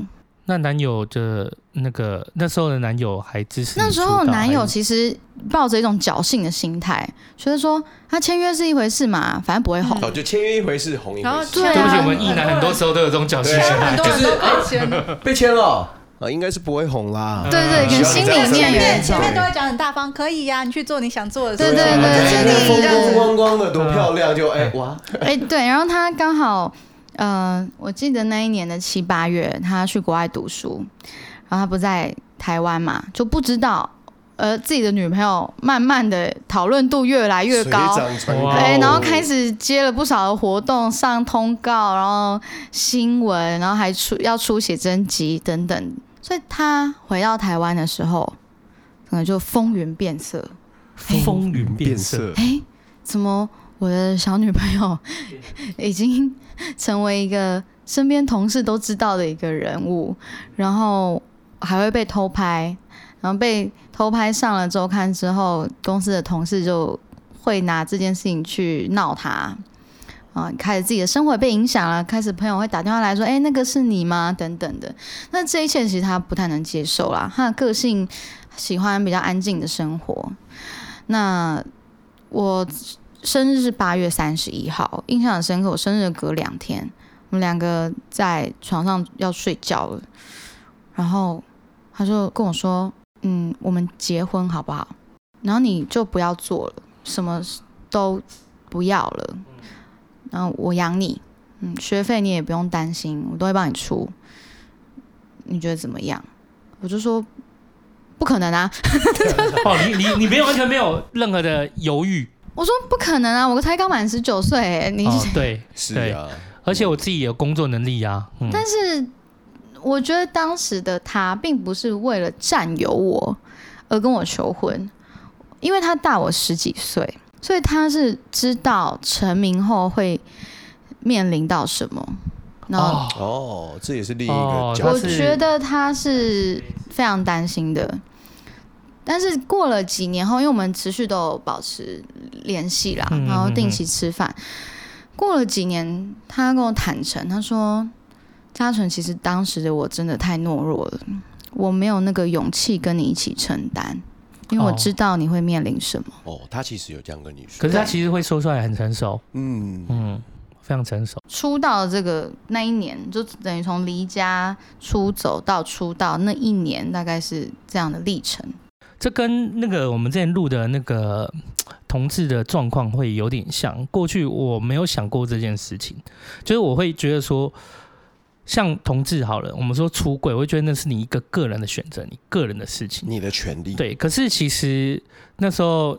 那男友的那个那时候的男友还支持？那时候男友其实抱着一种侥幸的心态，觉得说他签约是一回事嘛，反正不会红。哦，就签约一回事，红一回事。然后对，对不起，我们异男很多时候都有这种侥幸心态，就是被签了啊，应该是不会红啦。对对，可能心里面前面都会讲很大方，可以呀，你去做你想做的。对对对，风风光光的多漂亮，就哎哇，哎对，然后他刚好。呃，我记得那一年的七八月，他去国外读书，然后他不在台湾嘛，就不知道，呃，自己的女朋友慢慢的讨论度越来越高，对，然后开始接了不少的活动，上通告，然后新闻，然后还出要出写真集等等，所以他回到台湾的时候，可能就风云变色，风云变色，哎，怎么我的小女朋友 已经。成为一个身边同事都知道的一个人物，然后还会被偷拍，然后被偷拍上了周刊之后，公司的同事就会拿这件事情去闹他，啊，开始自己的生活被影响了，开始朋友会打电话来说，哎，那个是你吗？等等的，那这一切其实他不太能接受啦，他的个性喜欢比较安静的生活。那我。生日是八月三十一号，印象很深刻。我生日隔两天，我们两个在床上要睡觉了，然后他就跟我说：“嗯，我们结婚好不好？然后你就不要做了，什么都不要了，然后我养你，嗯，学费你也不用担心，我都会帮你出。你觉得怎么样？”我就说：“不可能啊！” 哦，你你你没有完全没有任何的犹豫。我说不可能啊，我才刚满十九岁，你、哦、对 是啊，而且我自己有工作能力啊。嗯、但是我觉得当时的他并不是为了占有我而跟我求婚，因为他大我十几岁，所以他是知道成名后会面临到什么。哦哦，这也是另一个角度。我觉得他是非常担心的。但是过了几年后，因为我们持续都有保持联系啦，然后定期吃饭。过了几年，他跟我坦诚，他说：“嘉纯，其实当时的我真的太懦弱了，我没有那个勇气跟你一起承担，因为我知道你会面临什么。”哦，他其实有这样跟你说，可是他其实会说出来很成熟。嗯嗯。非常成熟。出道这个那一年，就等于从离家出走到出道那一年，大概是这样的历程。这跟那个我们之前录的那个同志的状况会有点像。过去我没有想过这件事情，就是我会觉得说，像同志好了，我们说出轨，我会觉得那是你一个个人的选择，你个人的事情，你的权利。对，可是其实那时候。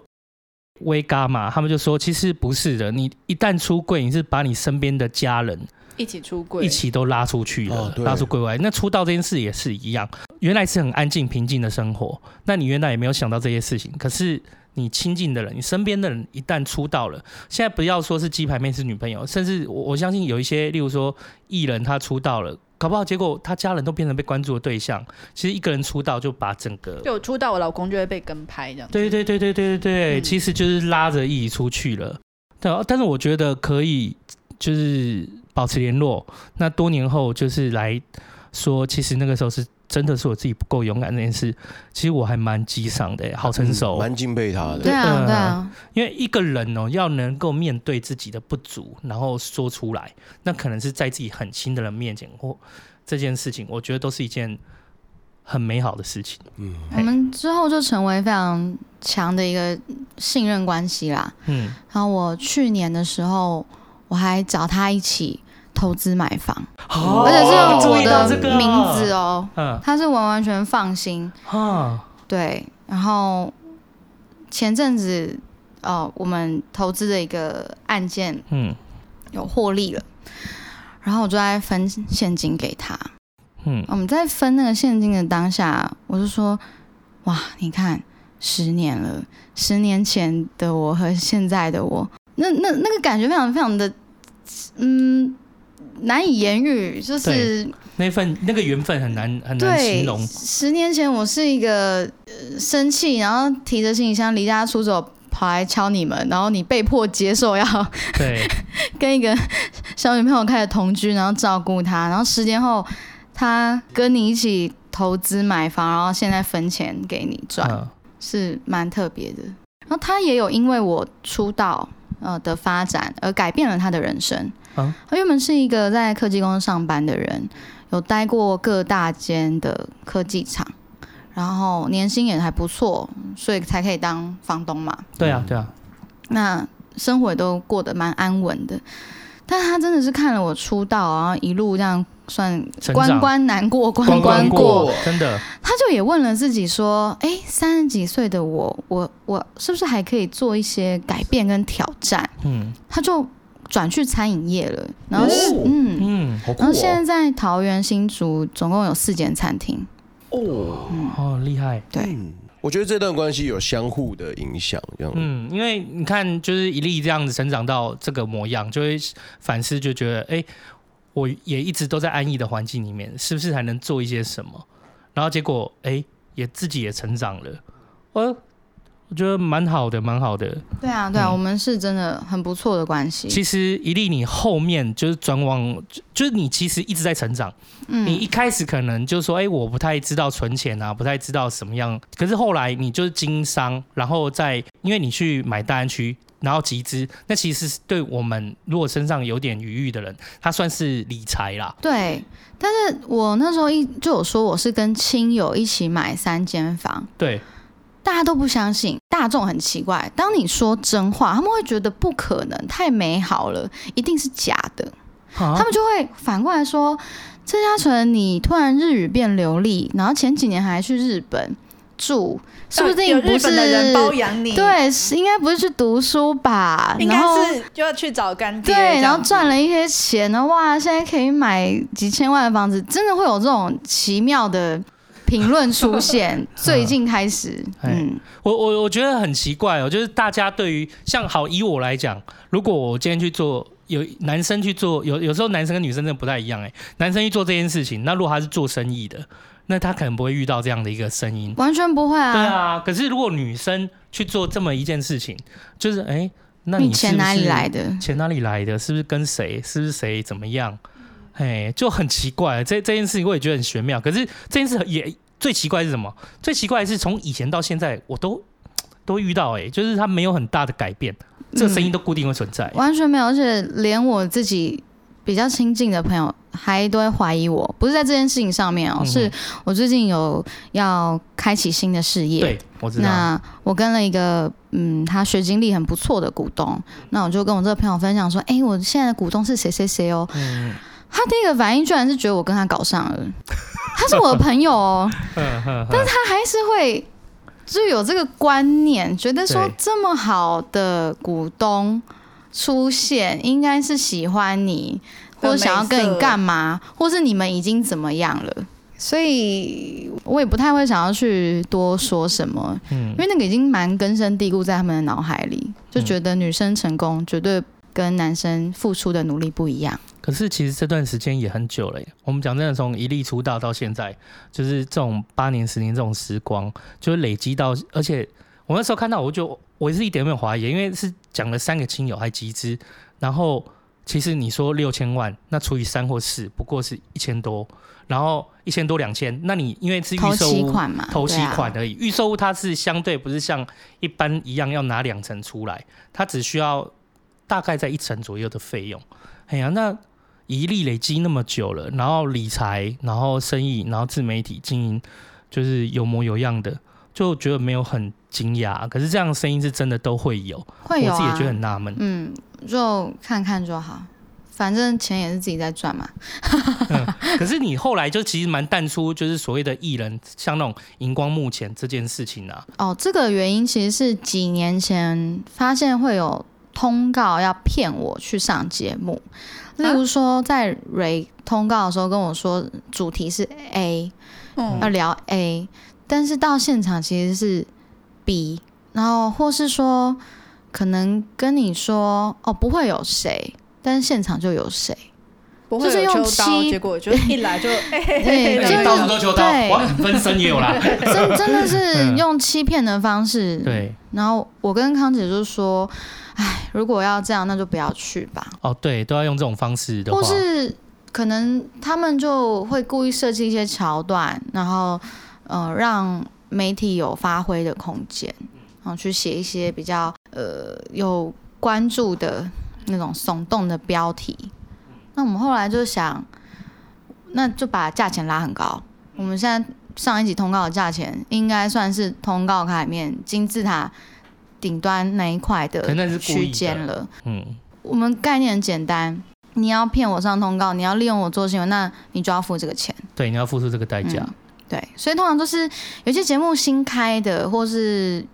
威嘎嘛，他们就说，其实不是的。你一旦出柜，你是把你身边的家人一起出柜，一起都拉出去了，哦、拉出柜外。那出道这件事也是一样，原来是很安静平静的生活，那你原来也没有想到这些事情。可是你亲近的人，你身边的人一旦出道了，现在不要说是鸡排妹是女朋友，甚至我我相信有一些，例如说艺人他出道了。搞不好结果他家人都变成被关注的对象。其实一个人出道就把整个就出道，我老公就会被跟拍这样。对对对对对对对，嗯、其实就是拉着一起出去了。对，但是我觉得可以就是保持联络。那多年后就是来说，其实那个时候是。真的是我自己不够勇敢这件事，其实我还蛮激赏的，好成熟，蛮、嗯、敬佩他的。对啊，对啊，因为一个人哦，要能够面对自己的不足，然后说出来，那可能是在自己很亲的人面前或这件事情，我觉得都是一件很美好的事情。嗯，我们之后就成为非常强的一个信任关系啦。嗯，然后我去年的时候，我还找他一起。投资买房，哦、而且是用我的名字哦，嗯，他是完完全放心，嗯，对。然后前阵子哦，我们投资的一个案件，嗯，有获利了，然后我就在分现金给他，嗯，我们在分那个现金的当下，我就说，哇，你看，十年了，十年前的我和现在的我，那那那个感觉非常非常的，嗯。难以言喻，就是那份那个缘分很难很难形容。十年前我是一个、呃、生气，然后提着行李箱离家出走，跑来敲你们，然后你被迫接受要对 跟一个小女朋友开始同居，然后照顾她，然后十年后她跟你一起投资买房，然后现在分钱给你赚，嗯、是蛮特别的。然后他也有因为我出道呃的发展而改变了他的人生。他原本是一个在科技公司上班的人，有待过各大间的科技厂，然后年薪也还不错，所以才可以当房东嘛。对啊，对啊。那生活也都过得蛮安稳的，但他真的是看了我出道，然后一路这样算关关难过关关过，关关过，真的。他就也问了自己说：“哎，三十几岁的我，我我是不是还可以做一些改变跟挑战？”嗯，他就。转去餐饮业了，然后是、哦、嗯嗯，哦、然后现在在桃园新竹总共有四间餐厅。哦，嗯、哦厉害，对、嗯，我觉得这段关系有相互的影响，这样。嗯，因为你看，就是一粒这样子成长到这个模样，就会反思，就觉得哎，我也一直都在安逸的环境里面，是不是还能做一些什么？然后结果哎，也自己也成长了，哦。我觉得蛮好的，蛮好的。对啊，对啊，嗯、我们是真的很不错的关系。其实一粒，你后面就是转往，就是你其实一直在成长。嗯，你一开始可能就说，哎、欸，我不太知道存钱啊，不太知道什么样。可是后来你就是经商，然后再因为你去买大安区，然后集资，那其实是对我们如果身上有点余裕的人，他算是理财啦。对，但是我那时候一就有说，我是跟亲友一起买三间房。对。大家都不相信，大众很奇怪。当你说真话，他们会觉得不可能，太美好了，一定是假的。啊、他们就会反过来说：“郑嘉纯，你突然日语变流利，然后前几年还去日本，住，说不定不是日本的人包养你，对，是应该不是去读书吧？应该是就要去找干爹，对，然后赚了一些钱呢，哇，现在可以买几千万的房子，真的会有这种奇妙的评论出现。最近开始，嗯，我我我觉得很奇怪哦，就是大家对于像好以我来讲，如果我今天去做。有男生去做，有有时候男生跟女生真的不太一样哎。男生去做这件事情，那如果他是做生意的，那他可能不会遇到这样的一个声音，完全不会啊。对啊，可是如果女生去做这么一件事情，就是哎、欸，那你钱哪里来的？钱哪里来的？是不是跟谁？是不是谁怎么样？哎，就很奇怪。这这件事情我也觉得很玄妙。可是这件事也最奇怪是什么？最奇怪的是从以前到现在，我都都遇到哎，就是他没有很大的改变。这个声音都固定会存在，完全没有，而且连我自己比较亲近的朋友还都会怀疑我，不是在这件事情上面哦，是我最近有要开启新的事业，对，我知道。那我跟了一个嗯，他学经历很不错的股东，那我就跟我这个朋友分享说，哎，我现在的股东是谁谁谁哦，他第一个反应居然是觉得我跟他搞上了，他是我的朋友哦，但是他还是会。就有这个观念，觉得说这么好的股东出现，应该是喜欢你，或者想要跟你干嘛，或是你们已经怎么样了，所以我也不太会想要去多说什么，嗯，因为那个已经蛮根深蒂固在他们的脑海里，就觉得女生成功绝对跟男生付出的努力不一样。可是其实这段时间也很久了耶。我们讲真的，从一粒出道到现在，就是这种八年、十年这种时光，就累积到。而且我那时候看到，我就我是一点都没有怀疑，因为是讲了三个亲友还集资，然后其实你说六千万，那除以三或四，不过是一千多，然后一千多两千，那你因为是预售屋款嘛，投期款而已。预售屋它是相对不是像一般一样要拿两成出来，它只需要大概在一成左右的费用。哎呀，那。一粒累积那么久了，然后理财，然后生意，然后自媒体经营，就是有模有样的，就觉得没有很惊讶。可是这样的声音是真的都会有，会有、啊、我自己也觉得很纳闷。嗯，就看看就好，反正钱也是自己在赚嘛、嗯。可是你后来就其实蛮淡出，就是所谓的艺人，像那种荧光幕前这件事情啊。哦，这个原因其实是几年前发现会有通告要骗我去上节目。例如说，在蕊通告的时候跟我说主题是 A，嗯，要聊 A，但是到现场其实是 B，然后或是说可能跟你说哦不会有谁，但是现场就有谁，就是用七，结果就一来就 对，就到处都秋刀，哇，分身也有啦，真真的是用欺骗的方式，对，然后我跟康姐就说。哎，如果要这样，那就不要去吧。哦，对，都要用这种方式的话，或是可能他们就会故意设计一些桥段，然后呃，让媒体有发挥的空间，然后去写一些比较呃有关注的那种耸动的标题。那我们后来就想，那就把价钱拉很高。我们现在上一集通告的价钱，应该算是通告卡里面金字塔。顶端那一块的区间了。嗯，我们概念很简单，你要骗我上通告，你要利用我做新闻，那你就要付这个钱。对，你要付出这个代价。嗯，对，所以通常都是有些节目新开的，或是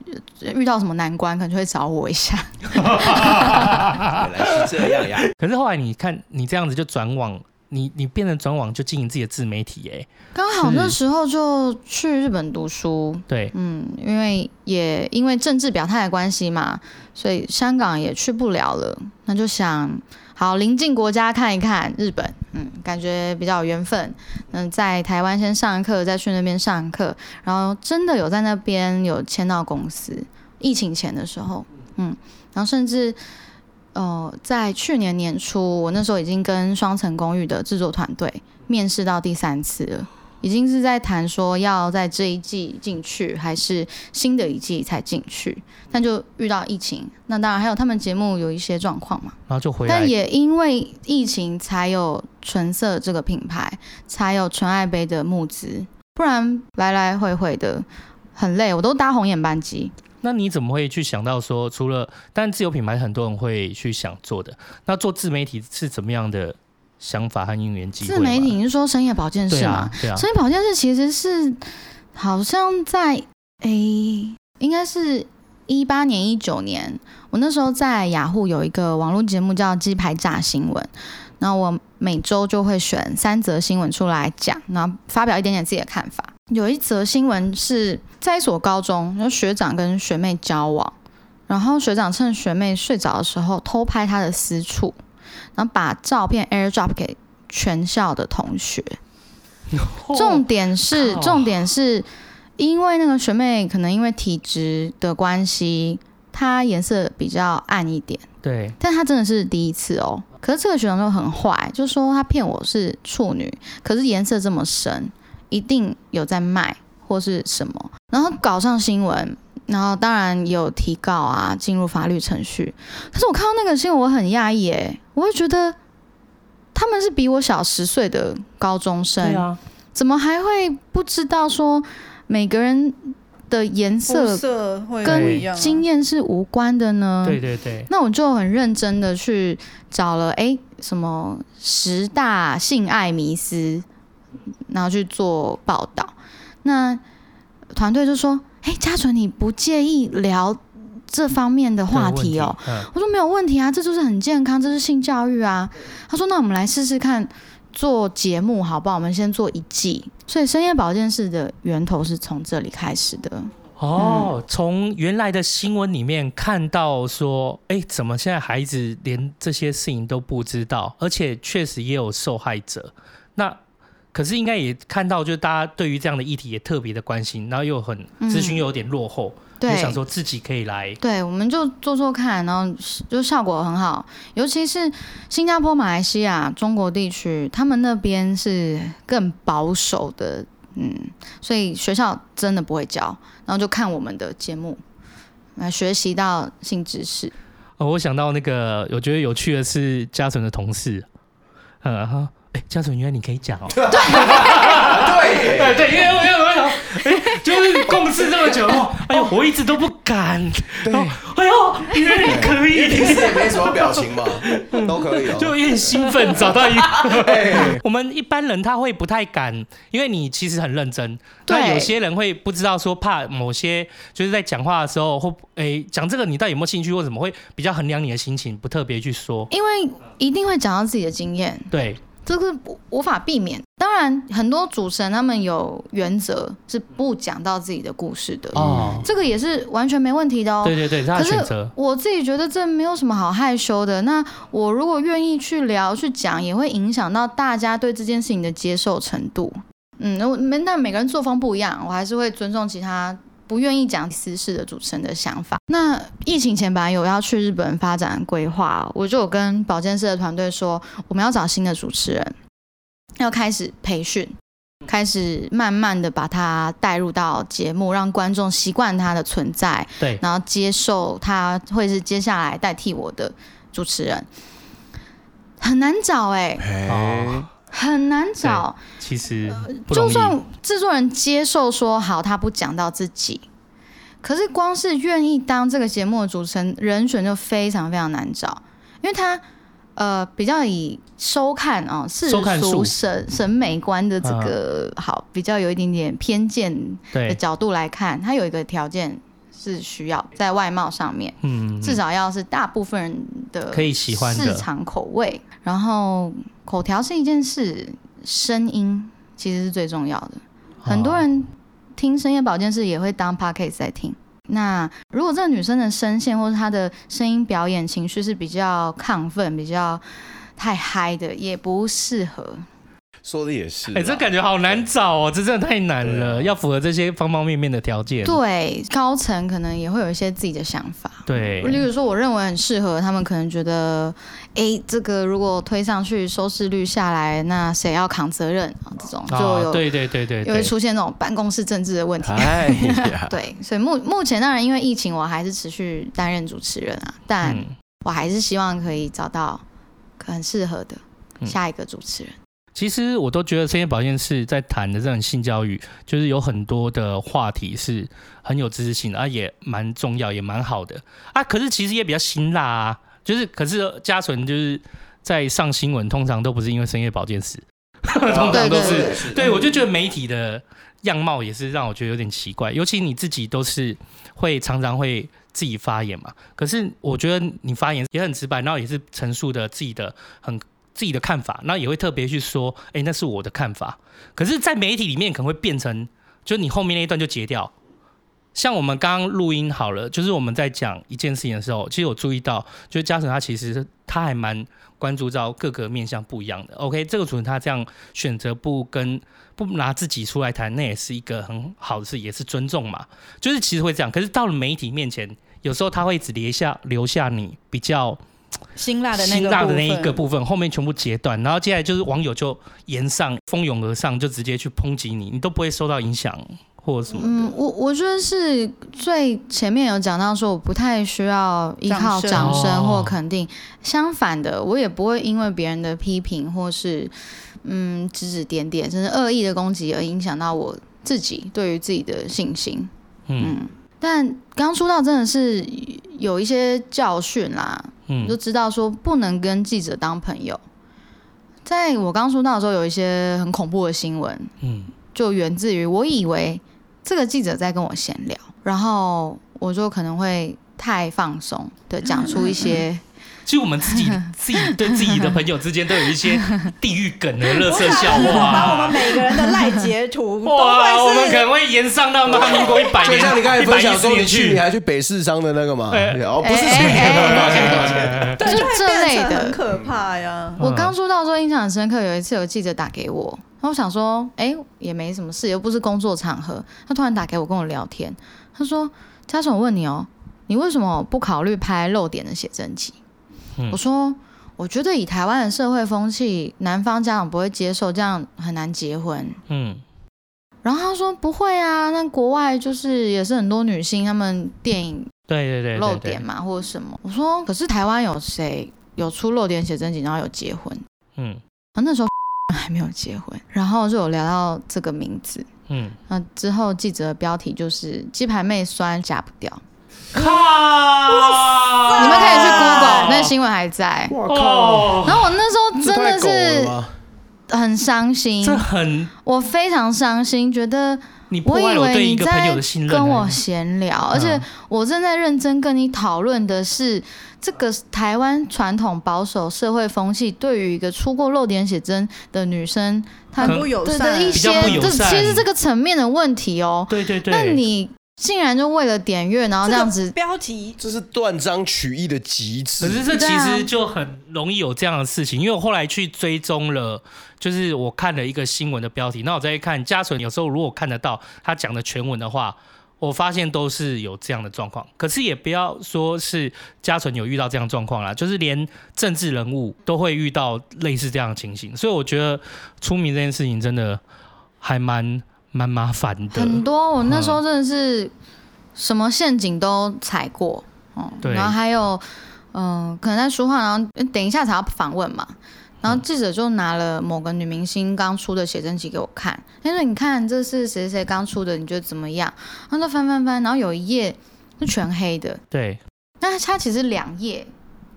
遇到什么难关，可能就会找我一下。原来是这样呀。可是后来你看，你这样子就转网。你你变成转网就经营自己的自媒体哎，刚好那时候就去日本读书，对，嗯，因为也因为政治表态的关系嘛，所以香港也去不了了，那就想好邻近国家看一看日本，嗯，感觉比较有缘分，嗯，在台湾先上课，再去那边上课，然后真的有在那边有签到公司，疫情前的时候，嗯，然后甚至。呃，在去年年初，我那时候已经跟双层公寓的制作团队面试到第三次了，已经是在谈说要在这一季进去，还是新的一季才进去，但就遇到疫情，那当然还有他们节目有一些状况嘛，然后就回来，但也因为疫情才有纯色这个品牌，才有纯爱杯的募资，不然来来回回的很累，我都搭红眼班机。那你怎么会去想到说，除了但自有品牌，很多人会去想做的，那做自媒体是怎么样的想法和因缘机会？自媒体你是说深夜保健室吗？对啊，对啊。深夜保健室其实是好像在哎，应该是一八年、一九年，我那时候在雅虎有一个网络节目叫《鸡排炸新闻》，然后我每周就会选三则新闻出来讲，然后发表一点点自己的看法。有一则新闻是在一所高中，然后学长跟学妹交往，然后学长趁学妹睡着的时候偷拍她的私处，然后把照片 AirDrop 给全校的同学。重点是，重点是因为那个学妹可能因为体质的关系，她颜色比较暗一点。对，但她真的是第一次哦。可是这个学长就很坏，就说他骗我是处女，可是颜色这么深。一定有在卖或是什么，然后搞上新闻，然后当然有提告啊，进入法律程序。可是我看到那个新闻，我很讶异诶，我会觉得他们是比我小十岁的高中生，啊，怎么还会不知道说每个人的颜色跟经验是无关的呢？对对对。那我就很认真的去找了，哎，什么十大性爱迷思。然后去做报道，那团队就说：“哎，嘉纯，你不介意聊这方面的话题哦？”嗯、我说：“没有问题啊，这就是很健康，这是性教育啊。”他说：“那我们来试试看做节目好不好？我们先做一季。”所以深夜保健室的源头是从这里开始的。哦，嗯、从原来的新闻里面看到说：“哎，怎么现在孩子连这些事情都不知道？而且确实也有受害者。”那可是应该也看到，就是大家对于这样的议题也特别的关心，然后又很资讯又有点落后，就、嗯、想说自己可以来。对，我们就做做看，然后就效果很好。尤其是新加坡、马来西亚、中国地区，他们那边是更保守的，嗯，所以学校真的不会教，然后就看我们的节目来学习到新知识。哦，我想到那个，我觉得有趣的是嘉诚的同事，嗯哈。哎，嘉纯，原来你可以讲哦。对对对，因为因为我想，哎，就是共事这么久，哎呦，我一直都不敢。对，哎呦，原来你可以。平时也没什么表情嘛，都可以哦。就有点兴奋，找到一个。我们一般人他会不太敢，因为你其实很认真。对。有些人会不知道说，怕某些就是在讲话的时候，或哎讲这个你到底有没有兴趣，或怎么会比较衡量你的心情，不特别去说。因为一定会讲到自己的经验。对。这个无法避免。当然，很多主持人他们有原则，是不讲到自己的故事的。哦，这个也是完全没问题的哦。对对对，他的选择。可是我自己觉得这没有什么好害羞的。那我如果愿意去聊去讲，也会影响到大家对这件事情的接受程度。嗯，那没，但每个人作风不一样，我还是会尊重其他。不愿意讲私事的主持人的想法。那疫情前本来有要去日本发展规划，我就有跟保健室的团队说，我们要找新的主持人，要开始培训，开始慢慢的把他带入到节目，让观众习惯他的存在，对，然后接受他会是接下来代替我的主持人，很难找哎、欸，哦，很难找。其实，就算制作人接受说好，他不讲到自己，可是光是愿意当这个节目的主持人，人选就非常非常难找，因为他呃比较以收看啊、哦、世俗审审美观的这个好，比较有一点点偏见的角度来看，他有一个条件是需要在外貌上面，嗯，至少要是大部分人的可以喜欢市场口味，然后口条是一件事。声音其实是最重要的，很多人听深夜保健室也会当 podcast 在听。那如果这个女生的声线或者她的声音表演情绪是比较亢奋、比较太嗨的，也不适合。说的也是，哎、欸，这感觉好难找哦，这真的太难了，啊、要符合这些方方面面的条件。对，高层可能也会有一些自己的想法。对，例如说，我认为很适合，他们可能觉得，哎、欸，这个如果推上去，收视率下来，那谁要扛责任啊？这种就有，对对对对，又会出现那种办公室政治的问题。哎呀，对，所以目目前当然因为疫情，我还是持续担任主持人啊，但我还是希望可以找到很适合的下一个主持人。其实我都觉得深夜保健室在谈的这种性教育，就是有很多的话题是很有知识性的，啊，也蛮重要，也蛮好的啊。可是其实也比较辛辣啊，就是可是嘉纯就是在上新闻，通常都不是因为深夜保健室，通常都是。对，我就觉得媒体的样貌也是让我觉得有点奇怪，尤其你自己都是会常常会自己发言嘛。可是我觉得你发言也很直白，然后也是陈述的自己的很自己的看法，那也会特别去说，哎，那是我的看法。可是，在媒体里面可能会变成，就你后面那一段就截掉。像我们刚刚录音好了，就是我们在讲一件事情的时候，其实我注意到，就是嘉诚他其实他还蛮关注到各个面向不一样的。OK，这个主持人他这样选择不跟不拿自己出来谈，那也是一个很好的事，也是尊重嘛。就是其实会这样，可是到了媒体面前，有时候他会只留下留下你比较 辛辣的辛辣的那一个部分，后面全部截断，然后接下来就是网友就沿上蜂拥而上，就直接去抨击你，你都不会受到影响。或什么？嗯，我我觉得是最前面有讲到说，我不太需要依靠掌声或肯定。相反的，我也不会因为别人的批评或是嗯指指点点，甚至恶意的攻击而影响到我自己对于自己的信心。嗯，嗯但刚出道真的是有一些教训啦，嗯，就知道说不能跟记者当朋友。在我刚出道的时候，有一些很恐怖的新闻，嗯，就源自于我以为。这个记者在跟我闲聊，然后我就可能会太放松的讲出一些。其实我们自己 自己对自己的朋友之间都有一些地狱梗的垃圾笑话。把我们每个人的赖截图，哇，我们可能会延上到吗？民国一百年，就像你刚才分享说你去，你还去北市商的那个吗？哦，不是去年，抱歉抱歉。对，就这类的，很可怕呀。我刚出道的时候印象很深刻，有一次有记者打给我。然后我想说，哎，也没什么事，又不是工作场合。他突然打给我跟我聊天，他说：“嘉诚，我问你哦，你为什么不考虑拍露点的写真集？”嗯、我说：“我觉得以台湾的社会风气，男方家长不会接受，这样很难结婚。”嗯。然后他说：“不会啊，那国外就是也是很多女性，她们电影对对对露点嘛，或者什么。”我说：“可是台湾有谁有出露点写真集，然后有结婚？”嗯。啊，那时候。还没有结婚，然后就有聊到这个名字，嗯，那之后记者的标题就是“鸡排妹酸夹不掉”，靠！你们可以去 Google，那新闻还在。我靠！然后我那时候真的是很伤心，这很，我非常伤心，觉得。我以为你在跟我闲聊，而且我正在认真跟你讨论的是这个台湾传统保守社会风气对于一个出过露点写真的女生，她的一些，这其实这个层面的问题哦。对对对。那你竟然就为了点阅，然后这样子标题，这是断章取义的极致。可是这其实就很容易有这样的事情，因为我后来去追踪了。就是我看了一个新闻的标题，那我再看嘉纯，有时候如果看得到他讲的全文的话，我发现都是有这样的状况。可是也不要说是嘉纯有遇到这样状况啦，就是连政治人物都会遇到类似这样的情形。所以我觉得出名这件事情真的还蛮蛮麻烦的。很多，我那时候真的是什么陷阱都踩过，嗯，对。然后还有，嗯、呃，可能在书画，然后等一下才要访问嘛。然后记者就拿了某个女明星刚出的写真集给我看，他说：“你看，这是谁谁刚出的，你觉得怎么样？”然后就翻翻翻，然后有一页是全黑的。对。那它其实两页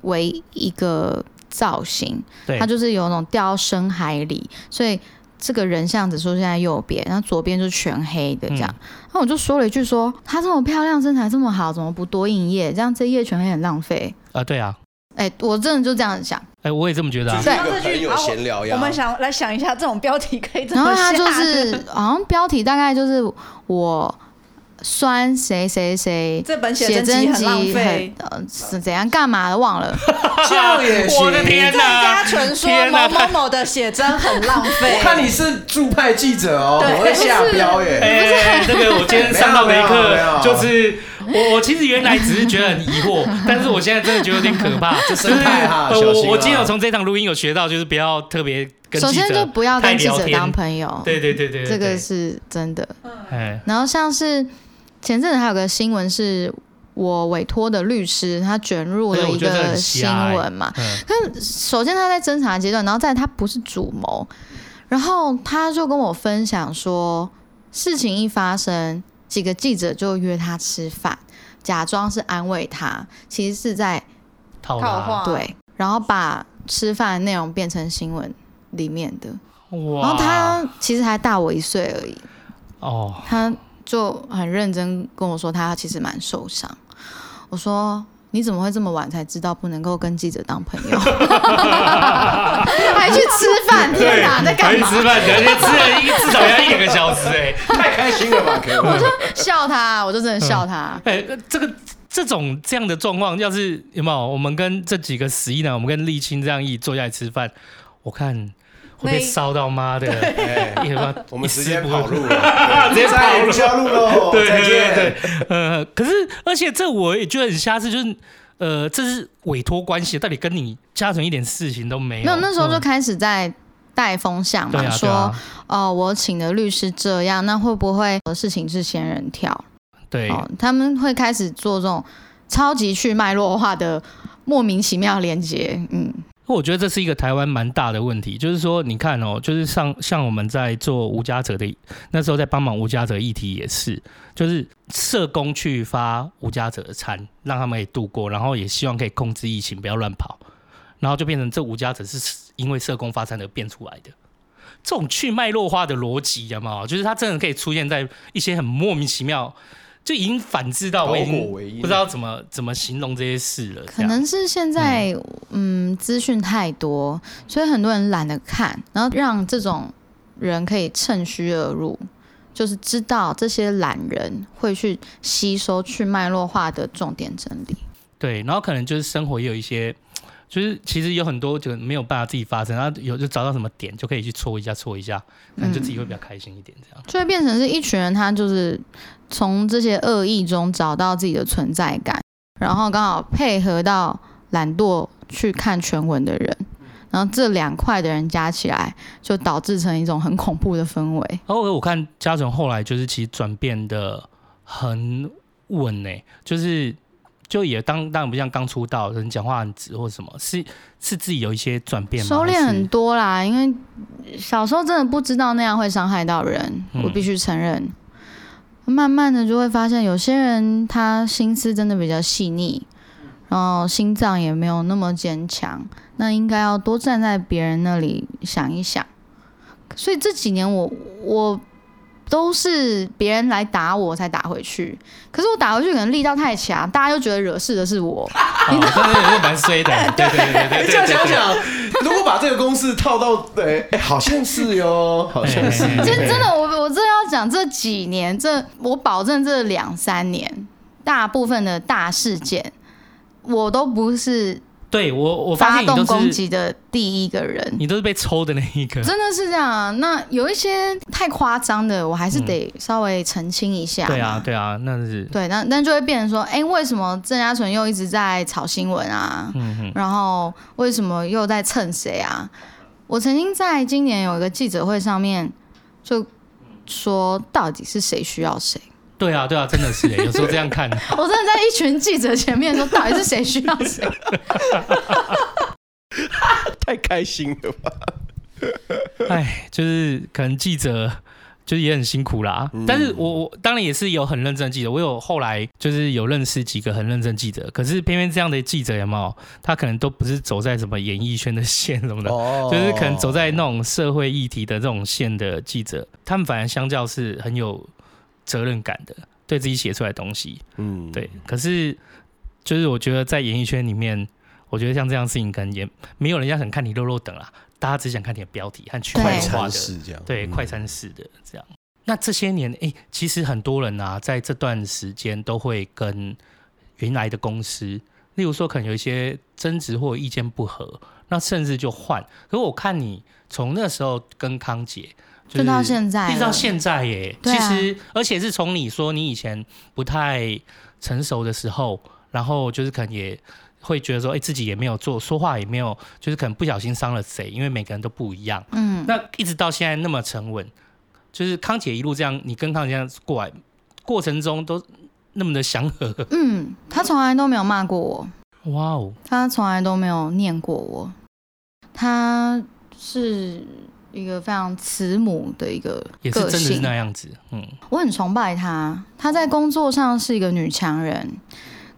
为一个造型，对，它就是有那种掉到深海里，所以这个人像只出现在右边，然后左边就全黑的这样。那、嗯、我就说了一句说：“她这么漂亮，身材这么好，怎么不多印一页？这样这页全黑很浪费。”啊，对啊。哎，我真的就这样想。哎，我也这么觉得啊。对，朋友闲聊呀。我们想来想一下，这种标题可以怎么下？然后他就是，好像标题大概就是我酸谁谁谁，这本写真集很浪费，呃，是怎样干嘛的忘了。这样也行。我的天哪！嘉纯说某某某的写真很浪费。我看你是驻派记者哦，我会下标耶。哎，这个我今天上到的一课就是。我我其实原来只是觉得很疑惑，但是我现在真的觉得有点可怕。这生态哈，我我今天有从这场录音有学到，就是不要特别跟。首先就不要跟记者当朋友。对对对对，这个是真的。然后像是前阵子还有个新闻，是我委托的律师他卷入了一个新闻嘛。可是首先他在侦查阶段，然后再他不是主谋，然后他就跟我分享说，事情一发生。几个记者就约他吃饭，假装是安慰他，其实是在套话。对，然后把吃饭的内容变成新闻里面的。哇！然后他其实还大我一岁而已。哦。他就很认真跟我说，他其实蛮受伤。我说。你怎么会这么晚才知道不能够跟记者当朋友？还去吃饭？天哪，在干嘛？还去吃饭？而且吃了一至少要一两个小时，哎，太开心了吧？我就笑他，我就真的笑他。哎、嗯，这个这种这样的状况，要是有没有？我们跟这几个十一男，我们跟立青这样一坐下来吃饭，我看。会被烧到妈的！哎，我们直接跑路了，直接跑路下路喽！对对对对，呃，可是而且这我也觉得很瞎，是就是呃，这是委托关系，到底跟你家人一点事情都没有。没有，那时候就开始在带风向嘛，说哦，我请的律师这样，那会不会有事情是仙人跳？对，他们会开始做这种超级去脉络化的莫名其妙连接，嗯。我觉得这是一个台湾蛮大的问题，就是说，你看哦，就是像像我们在做无家者的那时候，在帮忙无家者议题也是，就是社工去发无家者的餐，让他们可以度过，然后也希望可以控制疫情，不要乱跑，然后就变成这无家者是因为社工发餐而变出来的，这种去脉络化的逻辑，有没有？就是它真的可以出现在一些很莫名其妙。就已经反制到我已经不知道怎么怎么形容这些事了。可能是现在嗯资讯太多，所以很多人懒得看，然后让这种人可以趁虚而入，就是知道这些懒人会去吸收去脉络化的重点整理。对，然后可能就是生活也有一些。就是其实有很多就没有办法自己发生，然后有就找到什么点就可以去戳一下戳一下，可能就自己会比较开心一点这样。就会变成是一群人，他就是从这些恶意中找到自己的存在感，然后刚好配合到懒惰去看全文的人，然后这两块的人加起来，就导致成一种很恐怖的氛围。然后我看嘉诚后来就是其实转变的很稳呢，就是。就也当当然不像刚出道人讲话很直或什么，是是自己有一些转变吗？收敛很多啦，因为小时候真的不知道那样会伤害到人，嗯、我必须承认。慢慢的就会发现，有些人他心思真的比较细腻，然后心脏也没有那么坚强，那应该要多站在别人那里想一想。所以这几年我我。都是别人来打我才打回去，可是我打回去可能力道太强，大家就觉得惹事的是我。你知道吗？蛮衰的。对对对对，这样想想，如果把这个公式套到，对，哎，好像是哟，好像是。真真的，我我真的要讲这几年，这我保证这两三年，大部分的大事件，我都不是。对我，我发动攻击的第一个人，你都是被抽的那一个，真的是这样啊。那有一些太夸张的，我还是得稍微澄清一下。对啊，对啊，那是对，那那就会变成说，哎，为什么郑嘉纯又一直在炒新闻啊？嗯哼，然后为什么又在蹭谁啊？我曾经在今年有一个记者会上面就说，到底是谁需要谁？对啊，对啊，真的是哎，有时候这样看，我真的在一群记者前面说，到底是谁需要谁？太开心了吧！哎，就是可能记者就是也很辛苦啦。嗯、但是我我当然也是有很认真的记者，我有后来就是有认识几个很认真记者，可是偏偏这样的记者有没有？他可能都不是走在什么演艺圈的线什么的，哦、就是可能走在那种社会议题的这种线的记者，他们反而相较是很有。责任感的，对自己写出来的东西，嗯，对。可是，就是我觉得在演艺圈里面，我觉得像这样事情，可能也没有人家想看你肉肉等啊，大家只想看你的标题和去快餐式这样，对，快餐式的这样。嗯、那这些年，哎、欸，其实很多人啊，在这段时间都会跟原来的公司，例如说可能有一些争执或意见不合，那甚至就换。可是我看你从那时候跟康姐。就到现在，一直到现在耶。其实，而且是从你说你以前不太成熟的时候，然后就是可能也会觉得说，哎，自己也没有做，说话也没有，就是可能不小心伤了谁，因为每个人都不一样。嗯。那一直到现在那么沉稳，就是康姐一路这样，你跟康姐这样过来，过程中都那么的祥和。嗯，他从来都没有骂过我。哇哦。他从来都没有念过我。他是。一个非常慈母的一个个性，也是真的是那样子。嗯，我很崇拜她。她在工作上是一个女强人，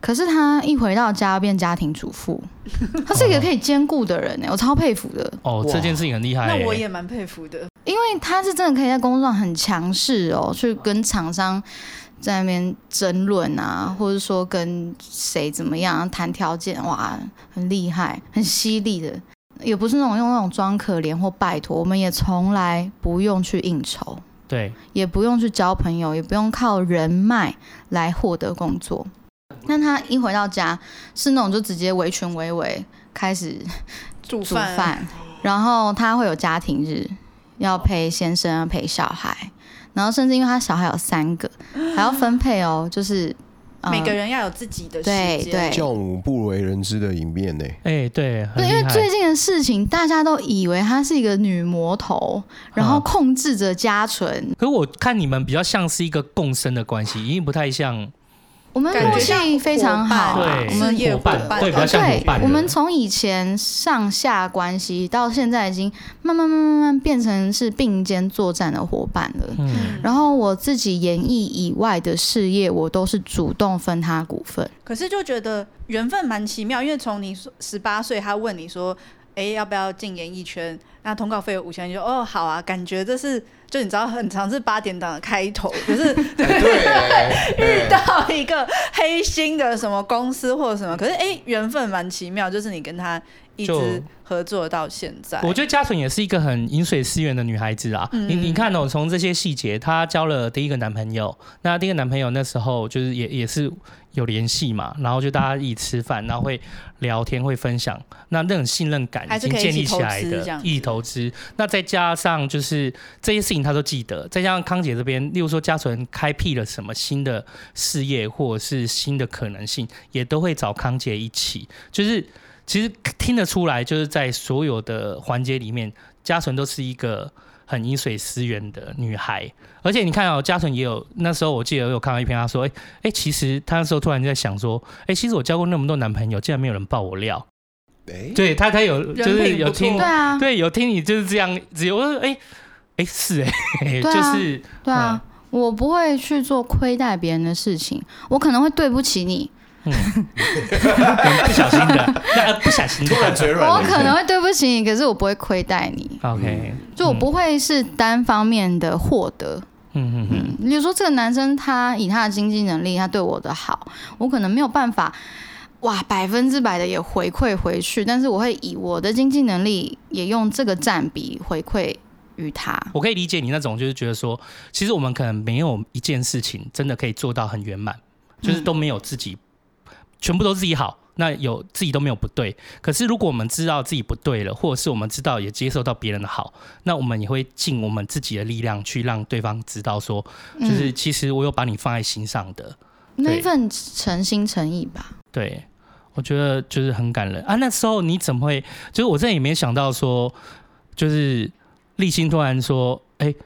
可是她一回到家变家庭主妇，她是一个可以兼顾的人呢，我超佩服的。哦，这件事情很厉害。那我也蛮佩服的，因为她是真的可以在工作上很强势哦，去跟厂商在那边争论啊，或者说跟谁怎么样谈条件，哇，很厉害，很犀利的。也不是那种用那种装可怜或拜托，我们也从来不用去应酬，对，也不用去交朋友，也不用靠人脉来获得工作。那他一回到家，是那种就直接围裙围围开始煮饭，煮饭，然后他会有家庭日，要陪先生，要陪小孩，然后甚至因为他小孩有三个，还要分配哦，就是。每个人要有自己的时间，对对，教母不为人知的一面呢。哎，对，对，因为最近的事情，大家都以为她是一个女魔头，然后控制着家纯。可我看你们比较像是一个共生的关系，因为不太像。我们默契非常好，对，我们伙伴，对，比较像伙伴。我们从以前上下关系到现在，已经慢慢慢慢慢变成是并肩作战的伙伴了。嗯，然后我自己演艺以外的事业，我都是主动分他股份。可是就觉得缘分蛮奇妙，因为从你十八岁，他问你说。哎，要不要进演艺圈？那通告费有五千，你就哦好啊，感觉这是就你知道很长是八点档的开头，可是对，遇到一个黑心的什么公司或者什么，可是哎缘分蛮奇妙，就是你跟他一直合作到现在。我觉得嘉纯也是一个很饮水思源的女孩子啊，嗯、你你看哦，从这些细节，她交了第一个男朋友，那第一个男朋友那时候就是也也是。有联系嘛，然后就大家一起吃饭，然后会聊天，会分享，那那种信任感已经建立起来的，一起投资。那再加上就是这些事情他都记得，再加上康姐这边，例如说嘉纯开辟了什么新的事业或者是新的可能性，也都会找康姐一起。就是其实听得出来，就是在所有的环节里面，嘉纯都是一个。很饮水思源的女孩，而且你看哦，嘉纯也有那时候，我记得我有看到一篇，他说：“哎、欸、哎、欸，其实他那时候突然就在想说，哎、欸，其实我交过那么多男朋友，竟然没有人爆我料。欸”对他，他有就是有听，对啊，对，有听你就是这样，只有我说：“哎、欸、哎、欸，是哎、欸，就是对啊，嗯、我不会去做亏待别人的事情，我可能会对不起你。”嗯，不小心的，不小心的，我可能会对不起你，可是我不会亏待你。OK，就我不会是单方面的获得。嗯嗯嗯，比如说这个男生他以他的经济能力，他对我的好，我可能没有办法，哇，百分之百的也回馈回去，但是我会以我的经济能力，也用这个占比回馈于他。我可以理解你那种，就是觉得说，其实我们可能没有一件事情真的可以做到很圆满，就是都没有自己。全部都自己好，那有自己都没有不对。可是如果我们知道自己不对了，或者是我们知道也接受到别人的好，那我们也会尽我们自己的力量去让对方知道说，就是其实我有把你放在心上的、嗯、那份诚心诚意吧。对，我觉得就是很感人啊。那时候你怎么会？就是我真的也没想到说，就是立心突然说，哎、欸，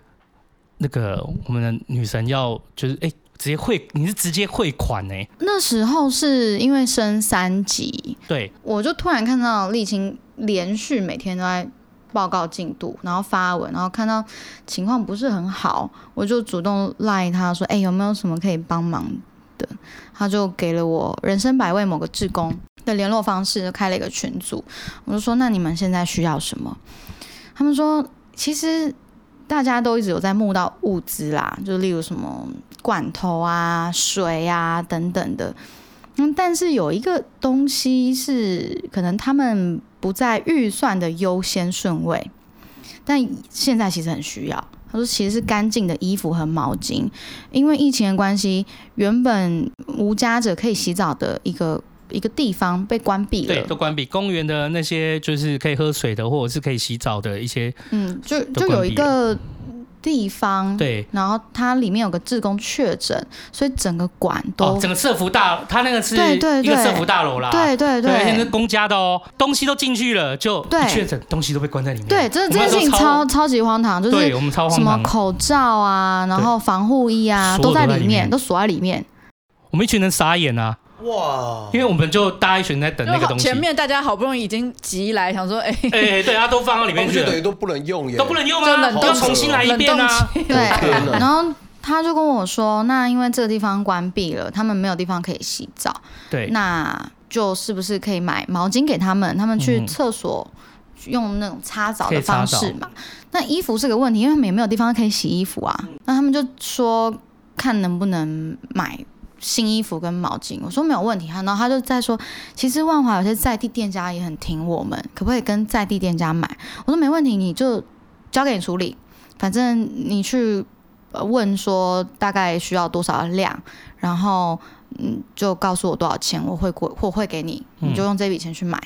那个我们的女神要就是哎。欸直接汇，你是直接汇款呢？那时候是因为升三级，对，我就突然看到立青连续每天都在报告进度，然后发文，然后看到情况不是很好，我就主动赖他说：“哎、欸，有没有什么可以帮忙的？”他就给了我人生百味某个志工的联络方式，就开了一个群组。我就说：“那你们现在需要什么？”他们说：“其实。”大家都一直有在募到物资啦，就例如什么罐头啊、水啊等等的。嗯，但是有一个东西是可能他们不在预算的优先顺位，但现在其实很需要。他说其实是干净的衣服和毛巾，因为疫情的关系，原本无家者可以洗澡的一个。一个地方被关闭了，对，都关闭。公园的那些就是可以喝水的，或者是可以洗澡的一些，嗯，就就有一个地方，对，然后它里面有个志工确诊，所以整个馆都，哦、整个社福大，它那个是一个社福大楼啦，对对对，而且是公家的哦，东西都进去了，就确诊，东西都被关在里面，对，这这件事情超超级荒唐，就是对我们超荒唐，什么口罩啊，然后防护衣啊，都在里面，都锁在里面，我们一群人傻眼啊。哇！因为我们就大家一群在等那个东西，前面大家好不容易已经急来，想说，哎、欸，哎、欸，对，他放到里面去了，等于都不能用耶，都不能用啊，都重新来一遍啊，对。然后他就跟我说，那因为这个地方关闭了，他们没有地方可以洗澡，对，那就是不是可以买毛巾给他们，他们去厕所用那种擦澡的方式嘛？那衣服是个问题，因为他们也没有地方可以洗衣服啊。那他们就说看能不能买。新衣服跟毛巾，我说没有问题。哈，然后他就在说，其实万华有些在地店家也很挺我们，可不可以跟在地店家买？我说没问题，你就交给你处理，反正你去问说大概需要多少量，然后嗯就告诉我多少钱，我会过或会给你，你就用这笔钱去买，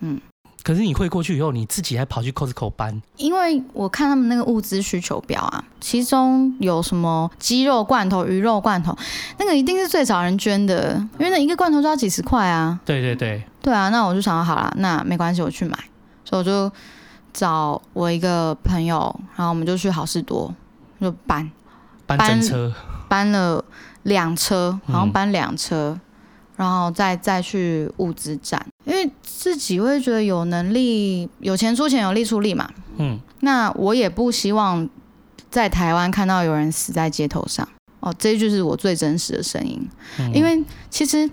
嗯。可是你会过去以后，你自己还跑去 Costco 搬？因为我看他们那个物资需求表啊，其中有什么鸡肉罐头、鱼肉罐头，那个一定是最少人捐的，因为那一个罐头就要几十块啊。对对对，对啊，那我就想好了，那没关系，我去买，所以我就找我一个朋友，然后我们就去好事多就搬搬整车，搬了两车，好像搬两车。嗯然后再再去物资站，因为自己会觉得有能力，有钱出钱，有力出力嘛。嗯，那我也不希望在台湾看到有人死在街头上。哦，这就是我最真实的声音。嗯，因为其实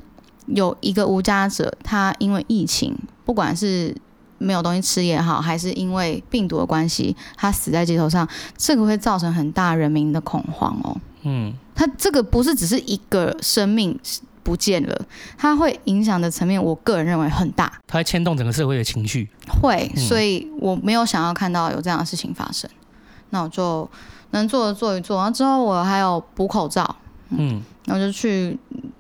有一个无家者，他因为疫情，不管是没有东西吃也好，还是因为病毒的关系，他死在街头上，这个会造成很大人民的恐慌哦。嗯，他这个不是只是一个生命。不见了，它会影响的层面，我个人认为很大，它会牵动整个社会的情绪。会，所以我没有想要看到有这样的事情发生。嗯、那我就能做的做一做，然后之后我还有补口罩，嗯，然后就去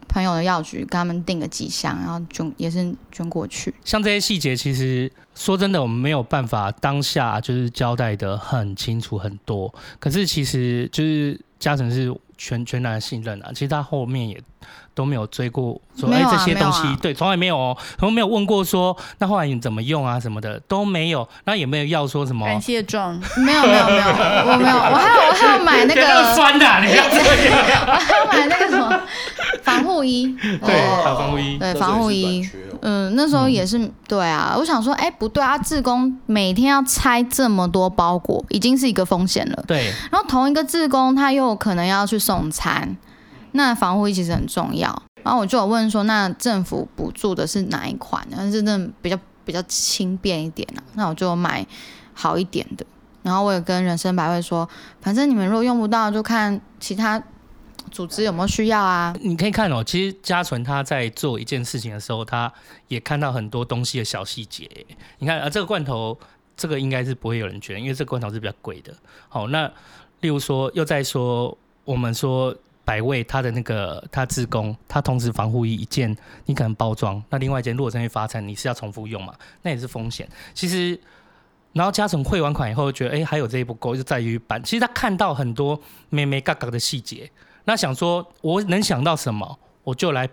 朋友的药局跟他们订个几箱，然后捐也是捐过去。像这些细节，其实说真的，我们没有办法当下就是交代得很清楚很多。可是其实就是嘉诚是全全然的信任啊，其实他后面也。都没有追过说，哎、啊欸，这些东西，啊、对，从来没有哦，从来没有问过说，那后来你怎么用啊，什么的都没有，那也没有要说什么感谢状，没有没有没有，我没有，我还有我还要买那个 酸的，你要这样，我还要买那个什么防护衣，对，防护衣，对，防护衣，嗯，那时候也是，嗯、对啊，我想说，哎、欸，不对啊，志工每天要拆这么多包裹，已经是一个风险了，对，然后同一个志工他又可能要去送餐。那防护衣其实很重要，然后我就有问说，那政府补助的是哪一款？但是那比较比较轻便一点啊，那我就买好一点的。然后我也跟人生百味说，反正你们如果用不到，就看其他组织有没有需要啊。你可以看哦，其实嘉纯他在做一件事情的时候，他也看到很多东西的小细节。你看啊，这个罐头，这个应该是不会有人捐，因为这个罐头是比较贵的。好，那例如说，又在说我们说。百味，他的那个他自工，他同时防护衣一件，你可能包装，那另外一件如果真的发生，你是要重复用嘛？那也是风险。其实，然后嘉诚汇完款以后，觉得哎、欸，还有这一不够，就在于办。其实他看到很多眉眉角角的细节，那想说我能想到什么，我就来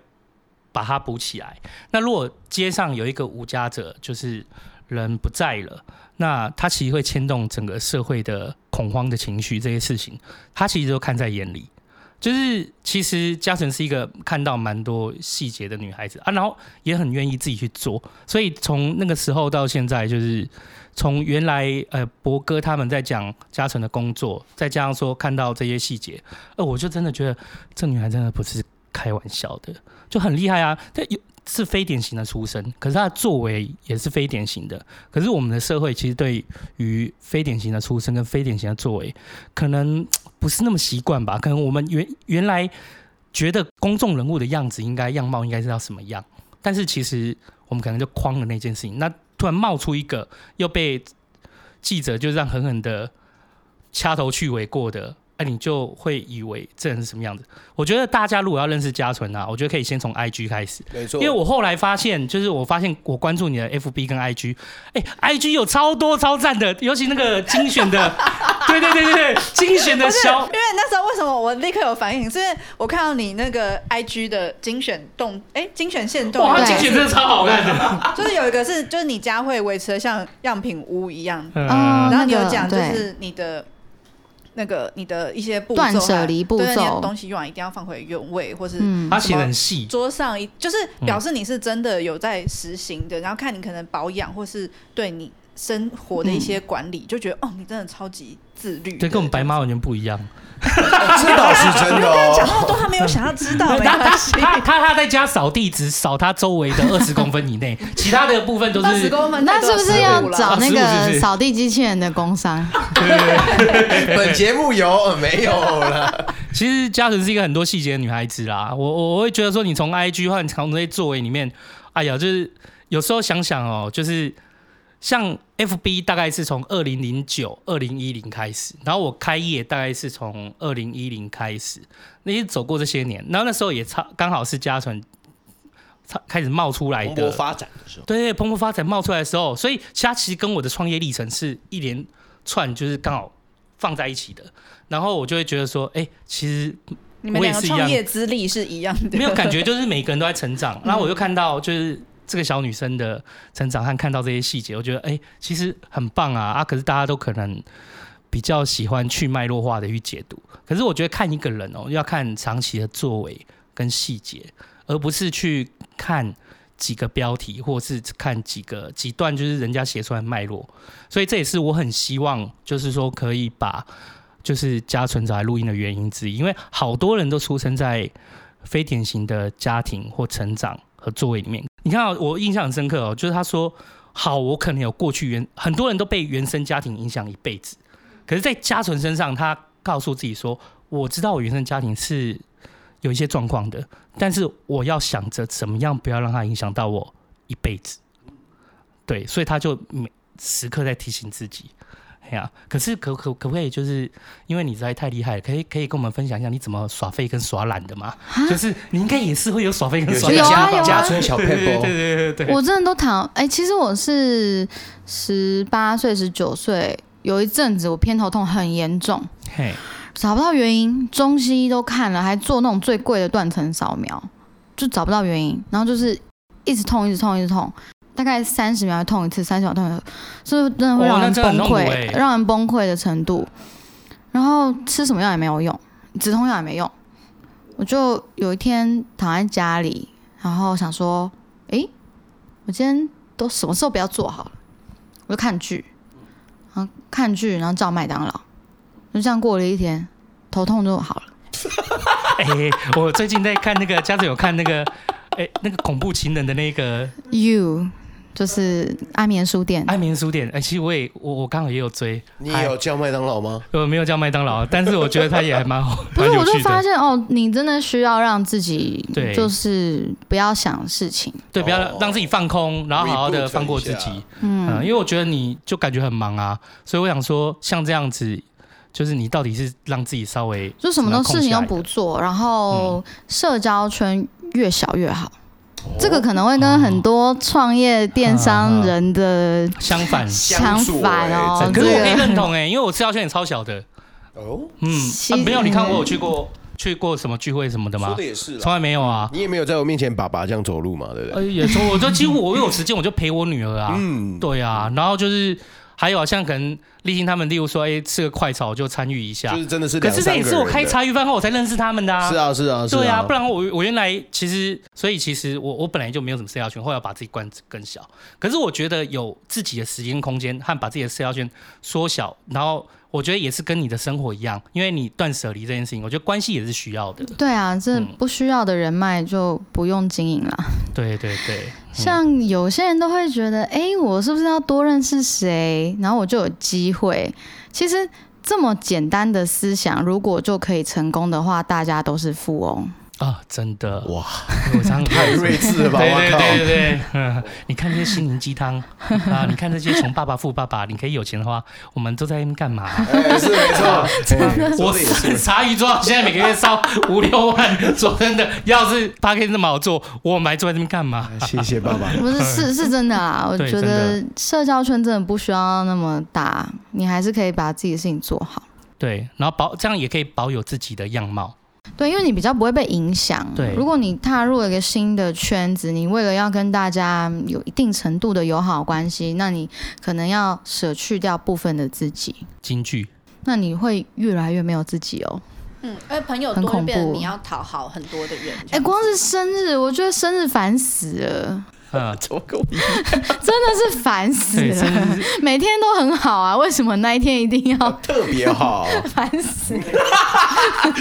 把它补起来。那如果街上有一个无家者，就是人不在了，那他其实会牵动整个社会的恐慌的情绪，这些事情他其实都看在眼里。就是其实嘉诚是一个看到蛮多细节的女孩子啊，然后也很愿意自己去做，所以从那个时候到现在，就是从原来呃博哥他们在讲嘉诚的工作，再加上说看到这些细节，呃，我就真的觉得这女孩真的不是开玩笑的，就很厉害啊，这有。是非典型的出身，可是她的作为也是非典型的。可是我们的社会其实对于非典型的出身跟非典型的作为，可能不是那么习惯吧？可能我们原原来觉得公众人物的样子应该样貌应该是要什么样，但是其实我们可能就框了那件事情。那突然冒出一个又被记者就这样狠狠的掐头去尾过的。那你就会以为这人是什么样子？我觉得大家如果要认识嘉纯啊，我觉得可以先从 IG 开始，没错。因为我后来发现，就是我发现我关注你的 FB 跟 IG，哎、欸，IG 有超多超赞的，尤其那个精选的，对对对对对，精选的小。因为那时候为什么我立刻有反应？是因为我看到你那个 IG 的精选动，哎、欸，精选线动，哇，精选真的超好看的。就是有一个是，就是你家会维持的像样品屋一样，嗯，然后你有讲就是你的。那个你的一些步骤，断舍离步骤，东西用完一定要放回原位，或是他写很细，桌上一就是表示你是真的有在实行的，然后看你可能保养或是对你生活的一些管理，就觉得哦，你真的超级自律。对，跟我们白妈完全不一样。这倒是真的哦。讲那么多，他没有想要知道。他他他他在家扫地只扫他周围的二十公分以内，其他的部分都是。二十公分，那是不是要找那个扫地机器人的工商？本节目有没有了？其实嘉纯是一个很多细节的女孩子啦。我我我会觉得说，你从 IG 或者从这些作为里面，哎呀，就是有时候想想哦，就是。像 FB 大概是从二零零九、二零一零开始，然后我开业大概是从二零一零开始，那些走过这些年，然后那时候也差刚好是嘉纯，开始冒出来的，蓬勃发展的时候，对，蓬勃发展冒出来的时候，所以其他其实跟我的创业历程是一连串，就是刚好放在一起的，然后我就会觉得说，哎、欸，其实我也是一样，你们两个创业资历是一样的，没有感觉，就是每个人都在成长，然后我就看到就是。这个小女生的成长和看到这些细节，我觉得哎，其实很棒啊啊！可是大家都可能比较喜欢去脉络化的去解读，可是我觉得看一个人哦，要看长期的作为跟细节，而不是去看几个标题或是看几个几段，就是人家写出来的脉络。所以这也是我很希望，就是说可以把就是嘉纯找来录音的原因之一，因为好多人都出生在非典型的家庭或成长和作为里面。你看，我印象很深刻哦，就是他说：“好，我可能有过去原很多人都被原生家庭影响一辈子，可是，在嘉纯身上，他告诉自己说，我知道我原生家庭是有一些状况的，但是我要想着怎么样不要让它影响到我一辈子。对，所以他就每时刻在提醒自己。”呀，可是可可可不可以就是因为你实在太厉害了，可以可以跟我们分享一下你怎么耍废跟耍懒的吗？就是你应该也是会有耍废跟耍懒，有啊有啊，嘉春小撇步，对对对对，我真的都躺哎、欸，其实我是十八岁十九岁，有一阵子我偏头痛很严重，嘿，找不到原因，中西医都看了，还做那种最贵的断层扫描，就找不到原因，然后就是一直痛一直痛一直痛。大概三十秒痛一次，三十秒痛一次，是不是真的会让人崩溃？欸、让人崩溃的程度。然后吃什么药也没有用，止痛药也没用。我就有一天躺在家里，然后想说：“哎、欸，我今天都什么时候不要做好了？”我就看剧，然后看剧，然后照麦当劳，就这样过了一天，头痛就好了。哎、欸，我最近在看那个，家子有看那个，哎、欸，那个恐怖情人的那个 You。就是安眠书店，安眠书店。哎、欸，其实我也我我刚好也有追。你也有叫麦当劳吗？我 没有叫麦当劳，但是我觉得他也还蛮好。不是，我就发现哦，你真的需要让自己，对，就是不要想事情，对，不要让自己放空，然后好好的放过自己。嗯，嗯，因为我觉得你就感觉很忙啊，所以我想说，像这样子，就是你到底是让自己稍微就什么都事情都不做，然后社交圈越小越好。这个可能会跟很多创业电商人的相反。相反哦，可是我可以认同哎，因为我社交圈也超小的哦，嗯，没有，你看我有去过去过什么聚会什么的吗？说的也是，从来没有啊，你也没有在我面前爸爸这样走路嘛，对不对？也说，我就几乎我有时间我就陪我女儿啊，嗯，对啊，然后就是。还有啊，像可能立新他们，例如说，哎、欸，吃个快炒就参与一下，就是真的是。可是这也是我开茶余饭后我才认识他们的啊。是啊，是啊，是啊。对啊，不然我我原来其实，所以其实我我本来就没有什么社交圈，后来把自己关更小。可是我觉得有自己的时间空间和把自己的社交圈缩小，然后。我觉得也是跟你的生活一样，因为你断舍离这件事情，我觉得关系也是需要的。对啊，这不需要的人脉就不用经营了。对对对，嗯、像有些人都会觉得，哎，我是不是要多认识谁，然后我就有机会？其实这么简单的思想，如果就可以成功的话，大家都是富翁。啊，真的哇！我常太睿智了吧？对对对对对，嗯，你看这些心灵鸡汤 啊，你看这些穷爸爸富爸爸，你可以有钱的话，我们都在那边干嘛？哎，是没错，我是茶余桌现在每个月烧五六万，说真的，要是他可以那么好做，我们还坐在这边干嘛？谢谢爸爸。不是，是是真的啊，我觉得社交圈真的不需要那么大，你还是可以把自己的事情做好。对，然后保这样也可以保有自己的样貌。对，因为你比较不会被影响。对，如果你踏入了一个新的圈子，你为了要跟大家有一定程度的友好关系，那你可能要舍去掉部分的自己。京剧。那你会越来越没有自己哦。嗯，而朋友多变，你要讨好很多的人。哎，光是生日，我觉得生日烦死了。嗯，怎么跟我比？真的是烦死了，每天都很好啊，为什么那一天一定要 特别好？烦死了，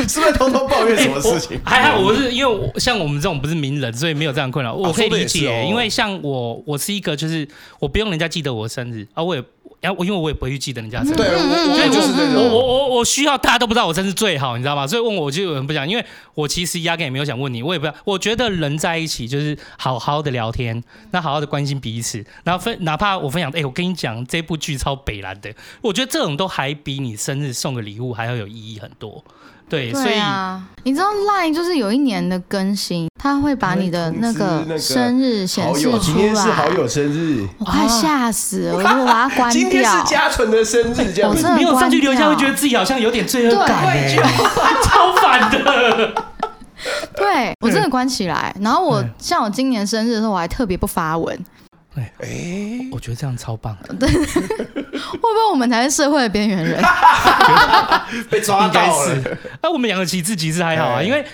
是不是偷偷抱怨什么事情？还好我是因为我像我们这种不是名人，所以没有这样困扰，我可以理解。因为像我，我是一个就是我不用人家记得我的生日啊，我也。然后我因为我也不会去记得人家生日，对，就是这种。我我我我需要大家都不知道我生日最好，你知道吗？所以问我，我就有人不讲，因为我其实压根也没有想问你，我也不要。我觉得人在一起就是好好的聊天，那好好的关心彼此，然后分哪怕我分享，哎，我跟你讲这部剧超北蓝的，我觉得这种都还比你生日送个礼物还要有意义很多。对，所以啊，你知道 Line 就是有一年的更新，它会把你的那个生日显示出来。今天是好友生日，我快吓死了，我说我把它关掉。今天是嘉纯的生日，这样子没有上去留下，会觉得自己好像有点罪恶感，超反的。对，我真的关起来，然后我像我今年生日的时候，我还特别不发文。哎，我觉得这样超棒。对，会不会我们才是社会的边缘人？被抓到了。那我们养得起自己是还好啊，因为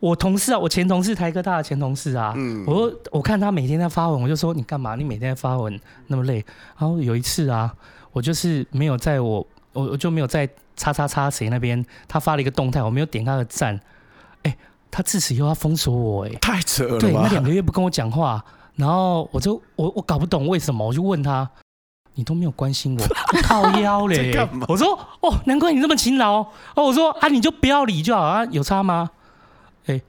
我同事啊，我前同事台科大的前同事啊，嗯，我说我看他每天在发文，我就说你干嘛？你每天在发文那么累？然后有一次啊，我就是没有在我我我就没有在叉叉叉谁那边，他发了一个动态，我没有点他的赞，哎，他自此又要封锁我，哎，太扯了。对，那两个月不跟我讲话。然后我就我我搞不懂为什么，我就问他，你都没有关心我，靠腰嘞！我说哦，难怪你这么勤劳哦。我说啊，你就不要理就好啊，有差吗？哎，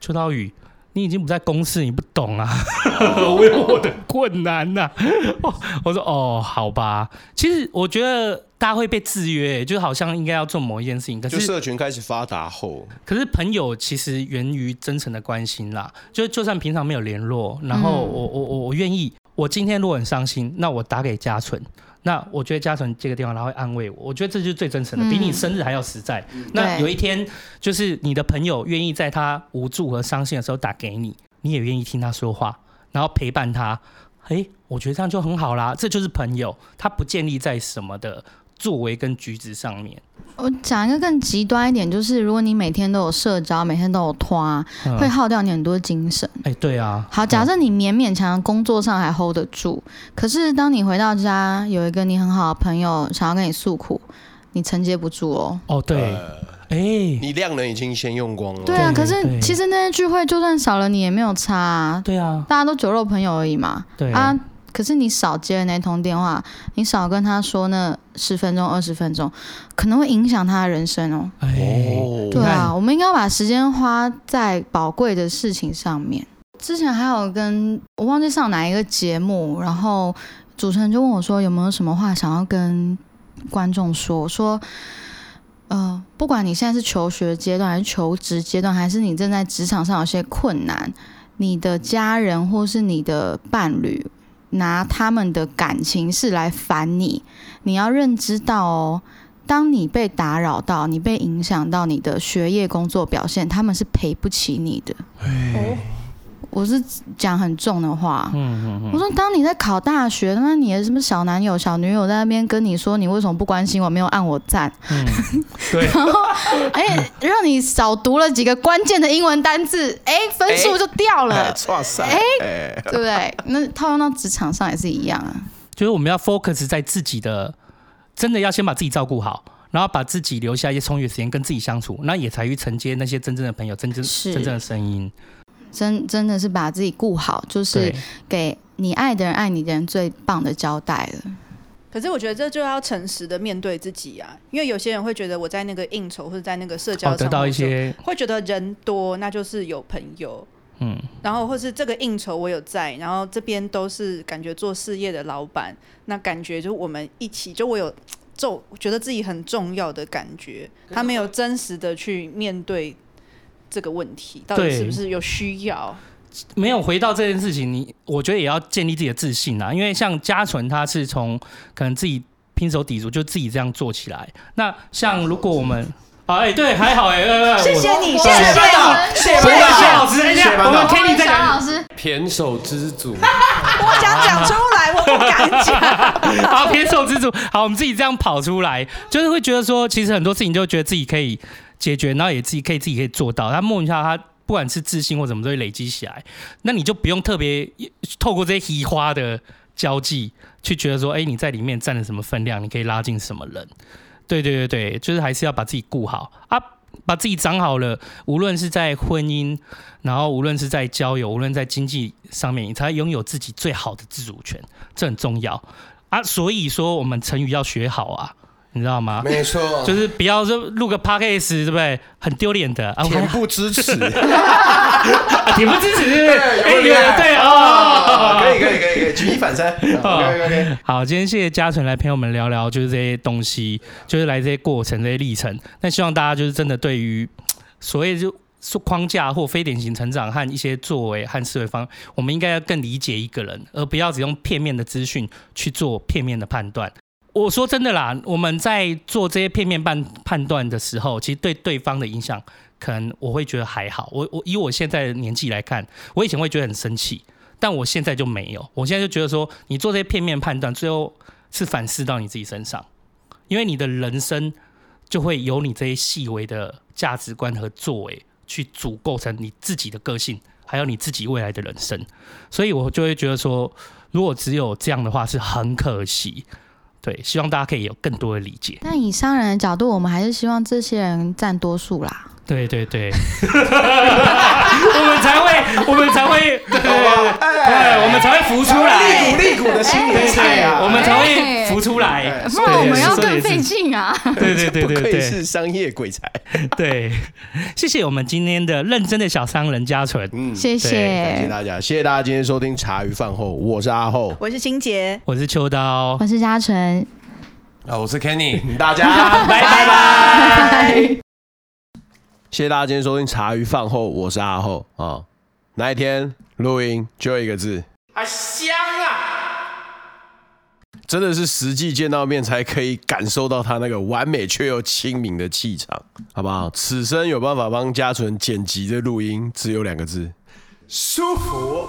秋刀鱼，你已经不在公司，你不懂啊，我有我的困难呐、啊。我说哦，好吧。其实我觉得。大家会被制约，就好像应该要做某一件事情。可是就社群开始发达后，可是朋友其实源于真诚的关心啦。就就算平常没有联络，然后我我我我愿意，我今天如果很伤心，那我打给嘉纯，那我觉得嘉诚这个地方他会安慰我，我觉得这就是最真诚的，比你生日还要实在。嗯、那有一天，就是你的朋友愿意在他无助和伤心的时候打给你，你也愿意听他说话，然后陪伴他。诶，我觉得这样就很好啦，这就是朋友，他不建立在什么的。作为跟举止上面，我讲一个更极端一点，就是如果你每天都有社交，每天都有拖，嗯、会耗掉你很多精神。哎、欸，对啊。好，假设你勉勉强强工作上还 hold 得住，嗯、可是当你回到家，有一个你很好的朋友想要跟你诉苦，你承接不住哦。哦，对。哎、呃，欸、你量能已经先用光了。对啊，可是其实那些聚会就算少了，你也没有差、啊。对啊，大家都酒肉朋友而已嘛。对啊。可是你少接了那通电话，你少跟他说那十分钟、二十分钟，可能会影响他的人生哦。哎，对啊，我们应该要把时间花在宝贵的事情上面。之前还有跟我忘记上哪一个节目，然后主持人就问我说有没有什么话想要跟观众说。我说，呃，不管你现在是求学阶段，还是求职阶段，还是你正在职场上有些困难，你的家人或是你的伴侣。拿他们的感情事来烦你，你要认知到哦，当你被打扰到，你被影响到你的学业工作表现，他们是赔不起你的。哦。我是讲很重的话，嗯嗯嗯，我说当你在考大学，那你的什么小男友、小女友在那边跟你说，你为什么不关心我，没有按我赞，嗯，对，然后哎、欸，让你少读了几个关键的英文单字，哎、欸，分数就掉了，哎、欸，对不对？那套用到职场上也是一样啊，就是我们要 focus 在自己的，真的要先把自己照顾好，然后把自己留下一些充裕的时间跟自己相处，那也才去承接那些真正的朋友，真正是。真正的声音。真真的是把自己顾好，就是给你爱的人、爱你的人最棒的交代了。可是我觉得这就要诚实的面对自己啊，因为有些人会觉得我在那个应酬或者在那个社交得到一些，会觉得人多那就是有朋友，嗯，然后或是这个应酬我有在，然后这边都是感觉做事业的老板，那感觉就我们一起，就我有重，觉得自己很重要的感觉，他没有真实的去面对。这个问题到底是不是有需要？没有回到这件事情，你我觉得也要建立自己的自信啊。因为像嘉纯，他是从可能自己拼手抵足，就自己这样做起来。那像如果我们，哎、欸，对，还好哎、欸，谢谢你，谢谢班长，谢谢老师，谢谢我们 Kenny 在讲，老师，胼手知足，我想讲出来，我不敢讲。好，胼手知足，好，我们自己这样跑出来，就是会觉得说，其实很多事情就觉得自己可以。解决，然后也自己可以自己可以做到。他莫名其妙，他不管是自信或怎么都会累积起来。那你就不用特别透过这些奇花的交际去觉得说，哎、你在里面占了什么分量，你可以拉近什么人。对对对对，就是还是要把自己顾好啊，把自己长好了，无论是在婚姻，然后无论是在交友，无论在经济上面，你才拥有自己最好的自主权，这很重要啊。所以说，我们成语要学好啊。你知道吗？没错，就是不要说录个 podcast，对不对？很丢脸的。恬不知耻，恬不知耻，对对对哦，可以可以可以可以，举一反三。OK OK。好，今天谢谢嘉纯来陪我们聊聊，就是这些东西，就是来这些过程、这些历程。那希望大家就是真的对于所谓就框架或非典型成长和一些作为和思维方，我们应该要更理解一个人，而不要只用片面的资讯去做片面的判断。我说真的啦，我们在做这些片面判判断的时候，其实对对方的影响，可能我会觉得还好。我我以我现在的年纪来看，我以前会觉得很生气，但我现在就没有。我现在就觉得说，你做这些片面判断，最后是反噬到你自己身上，因为你的人生就会由你这些细微的价值观和作为去组构成你自己的个性，还有你自己未来的人生。所以我就会觉得说，如果只有这样的话，是很可惜。对，希望大家可以有更多的理解。但以商人的角度，我们还是希望这些人占多数啦。对对对，我们才会，我们才会，对对对，我们才会浮出来，利股利股的心理菜啊，我们才会浮出来。不然我们要更费劲啊！对对对对对，是商业鬼才。对，谢谢我们今天的认真的小商人嘉纯，嗯，谢谢，谢谢大家，谢谢大家今天收听茶余饭后，我是阿厚，我是欣洁，我是秋刀，我是嘉纯，啊，我是 Kenny，大家 拜。拜拜。谢谢大家今天收听茶余饭后，我是阿厚啊。那一天录音就一个字，啊香啊！真的是实际见到面才可以感受到他那个完美却又亲民的气场，好不好？此生有办法帮嘉纯剪辑的录音，只有两个字：舒服。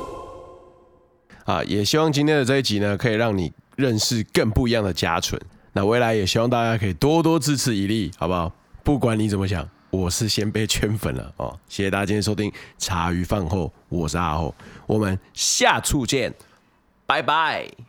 啊，也希望今天的这一集呢，可以让你认识更不一样的嘉纯。那未来也希望大家可以多多支持一力，好不好？不管你怎么想。我是先被圈粉了哦，谢谢大家今天收听茶余饭后，我是阿后，我们下次见，拜拜。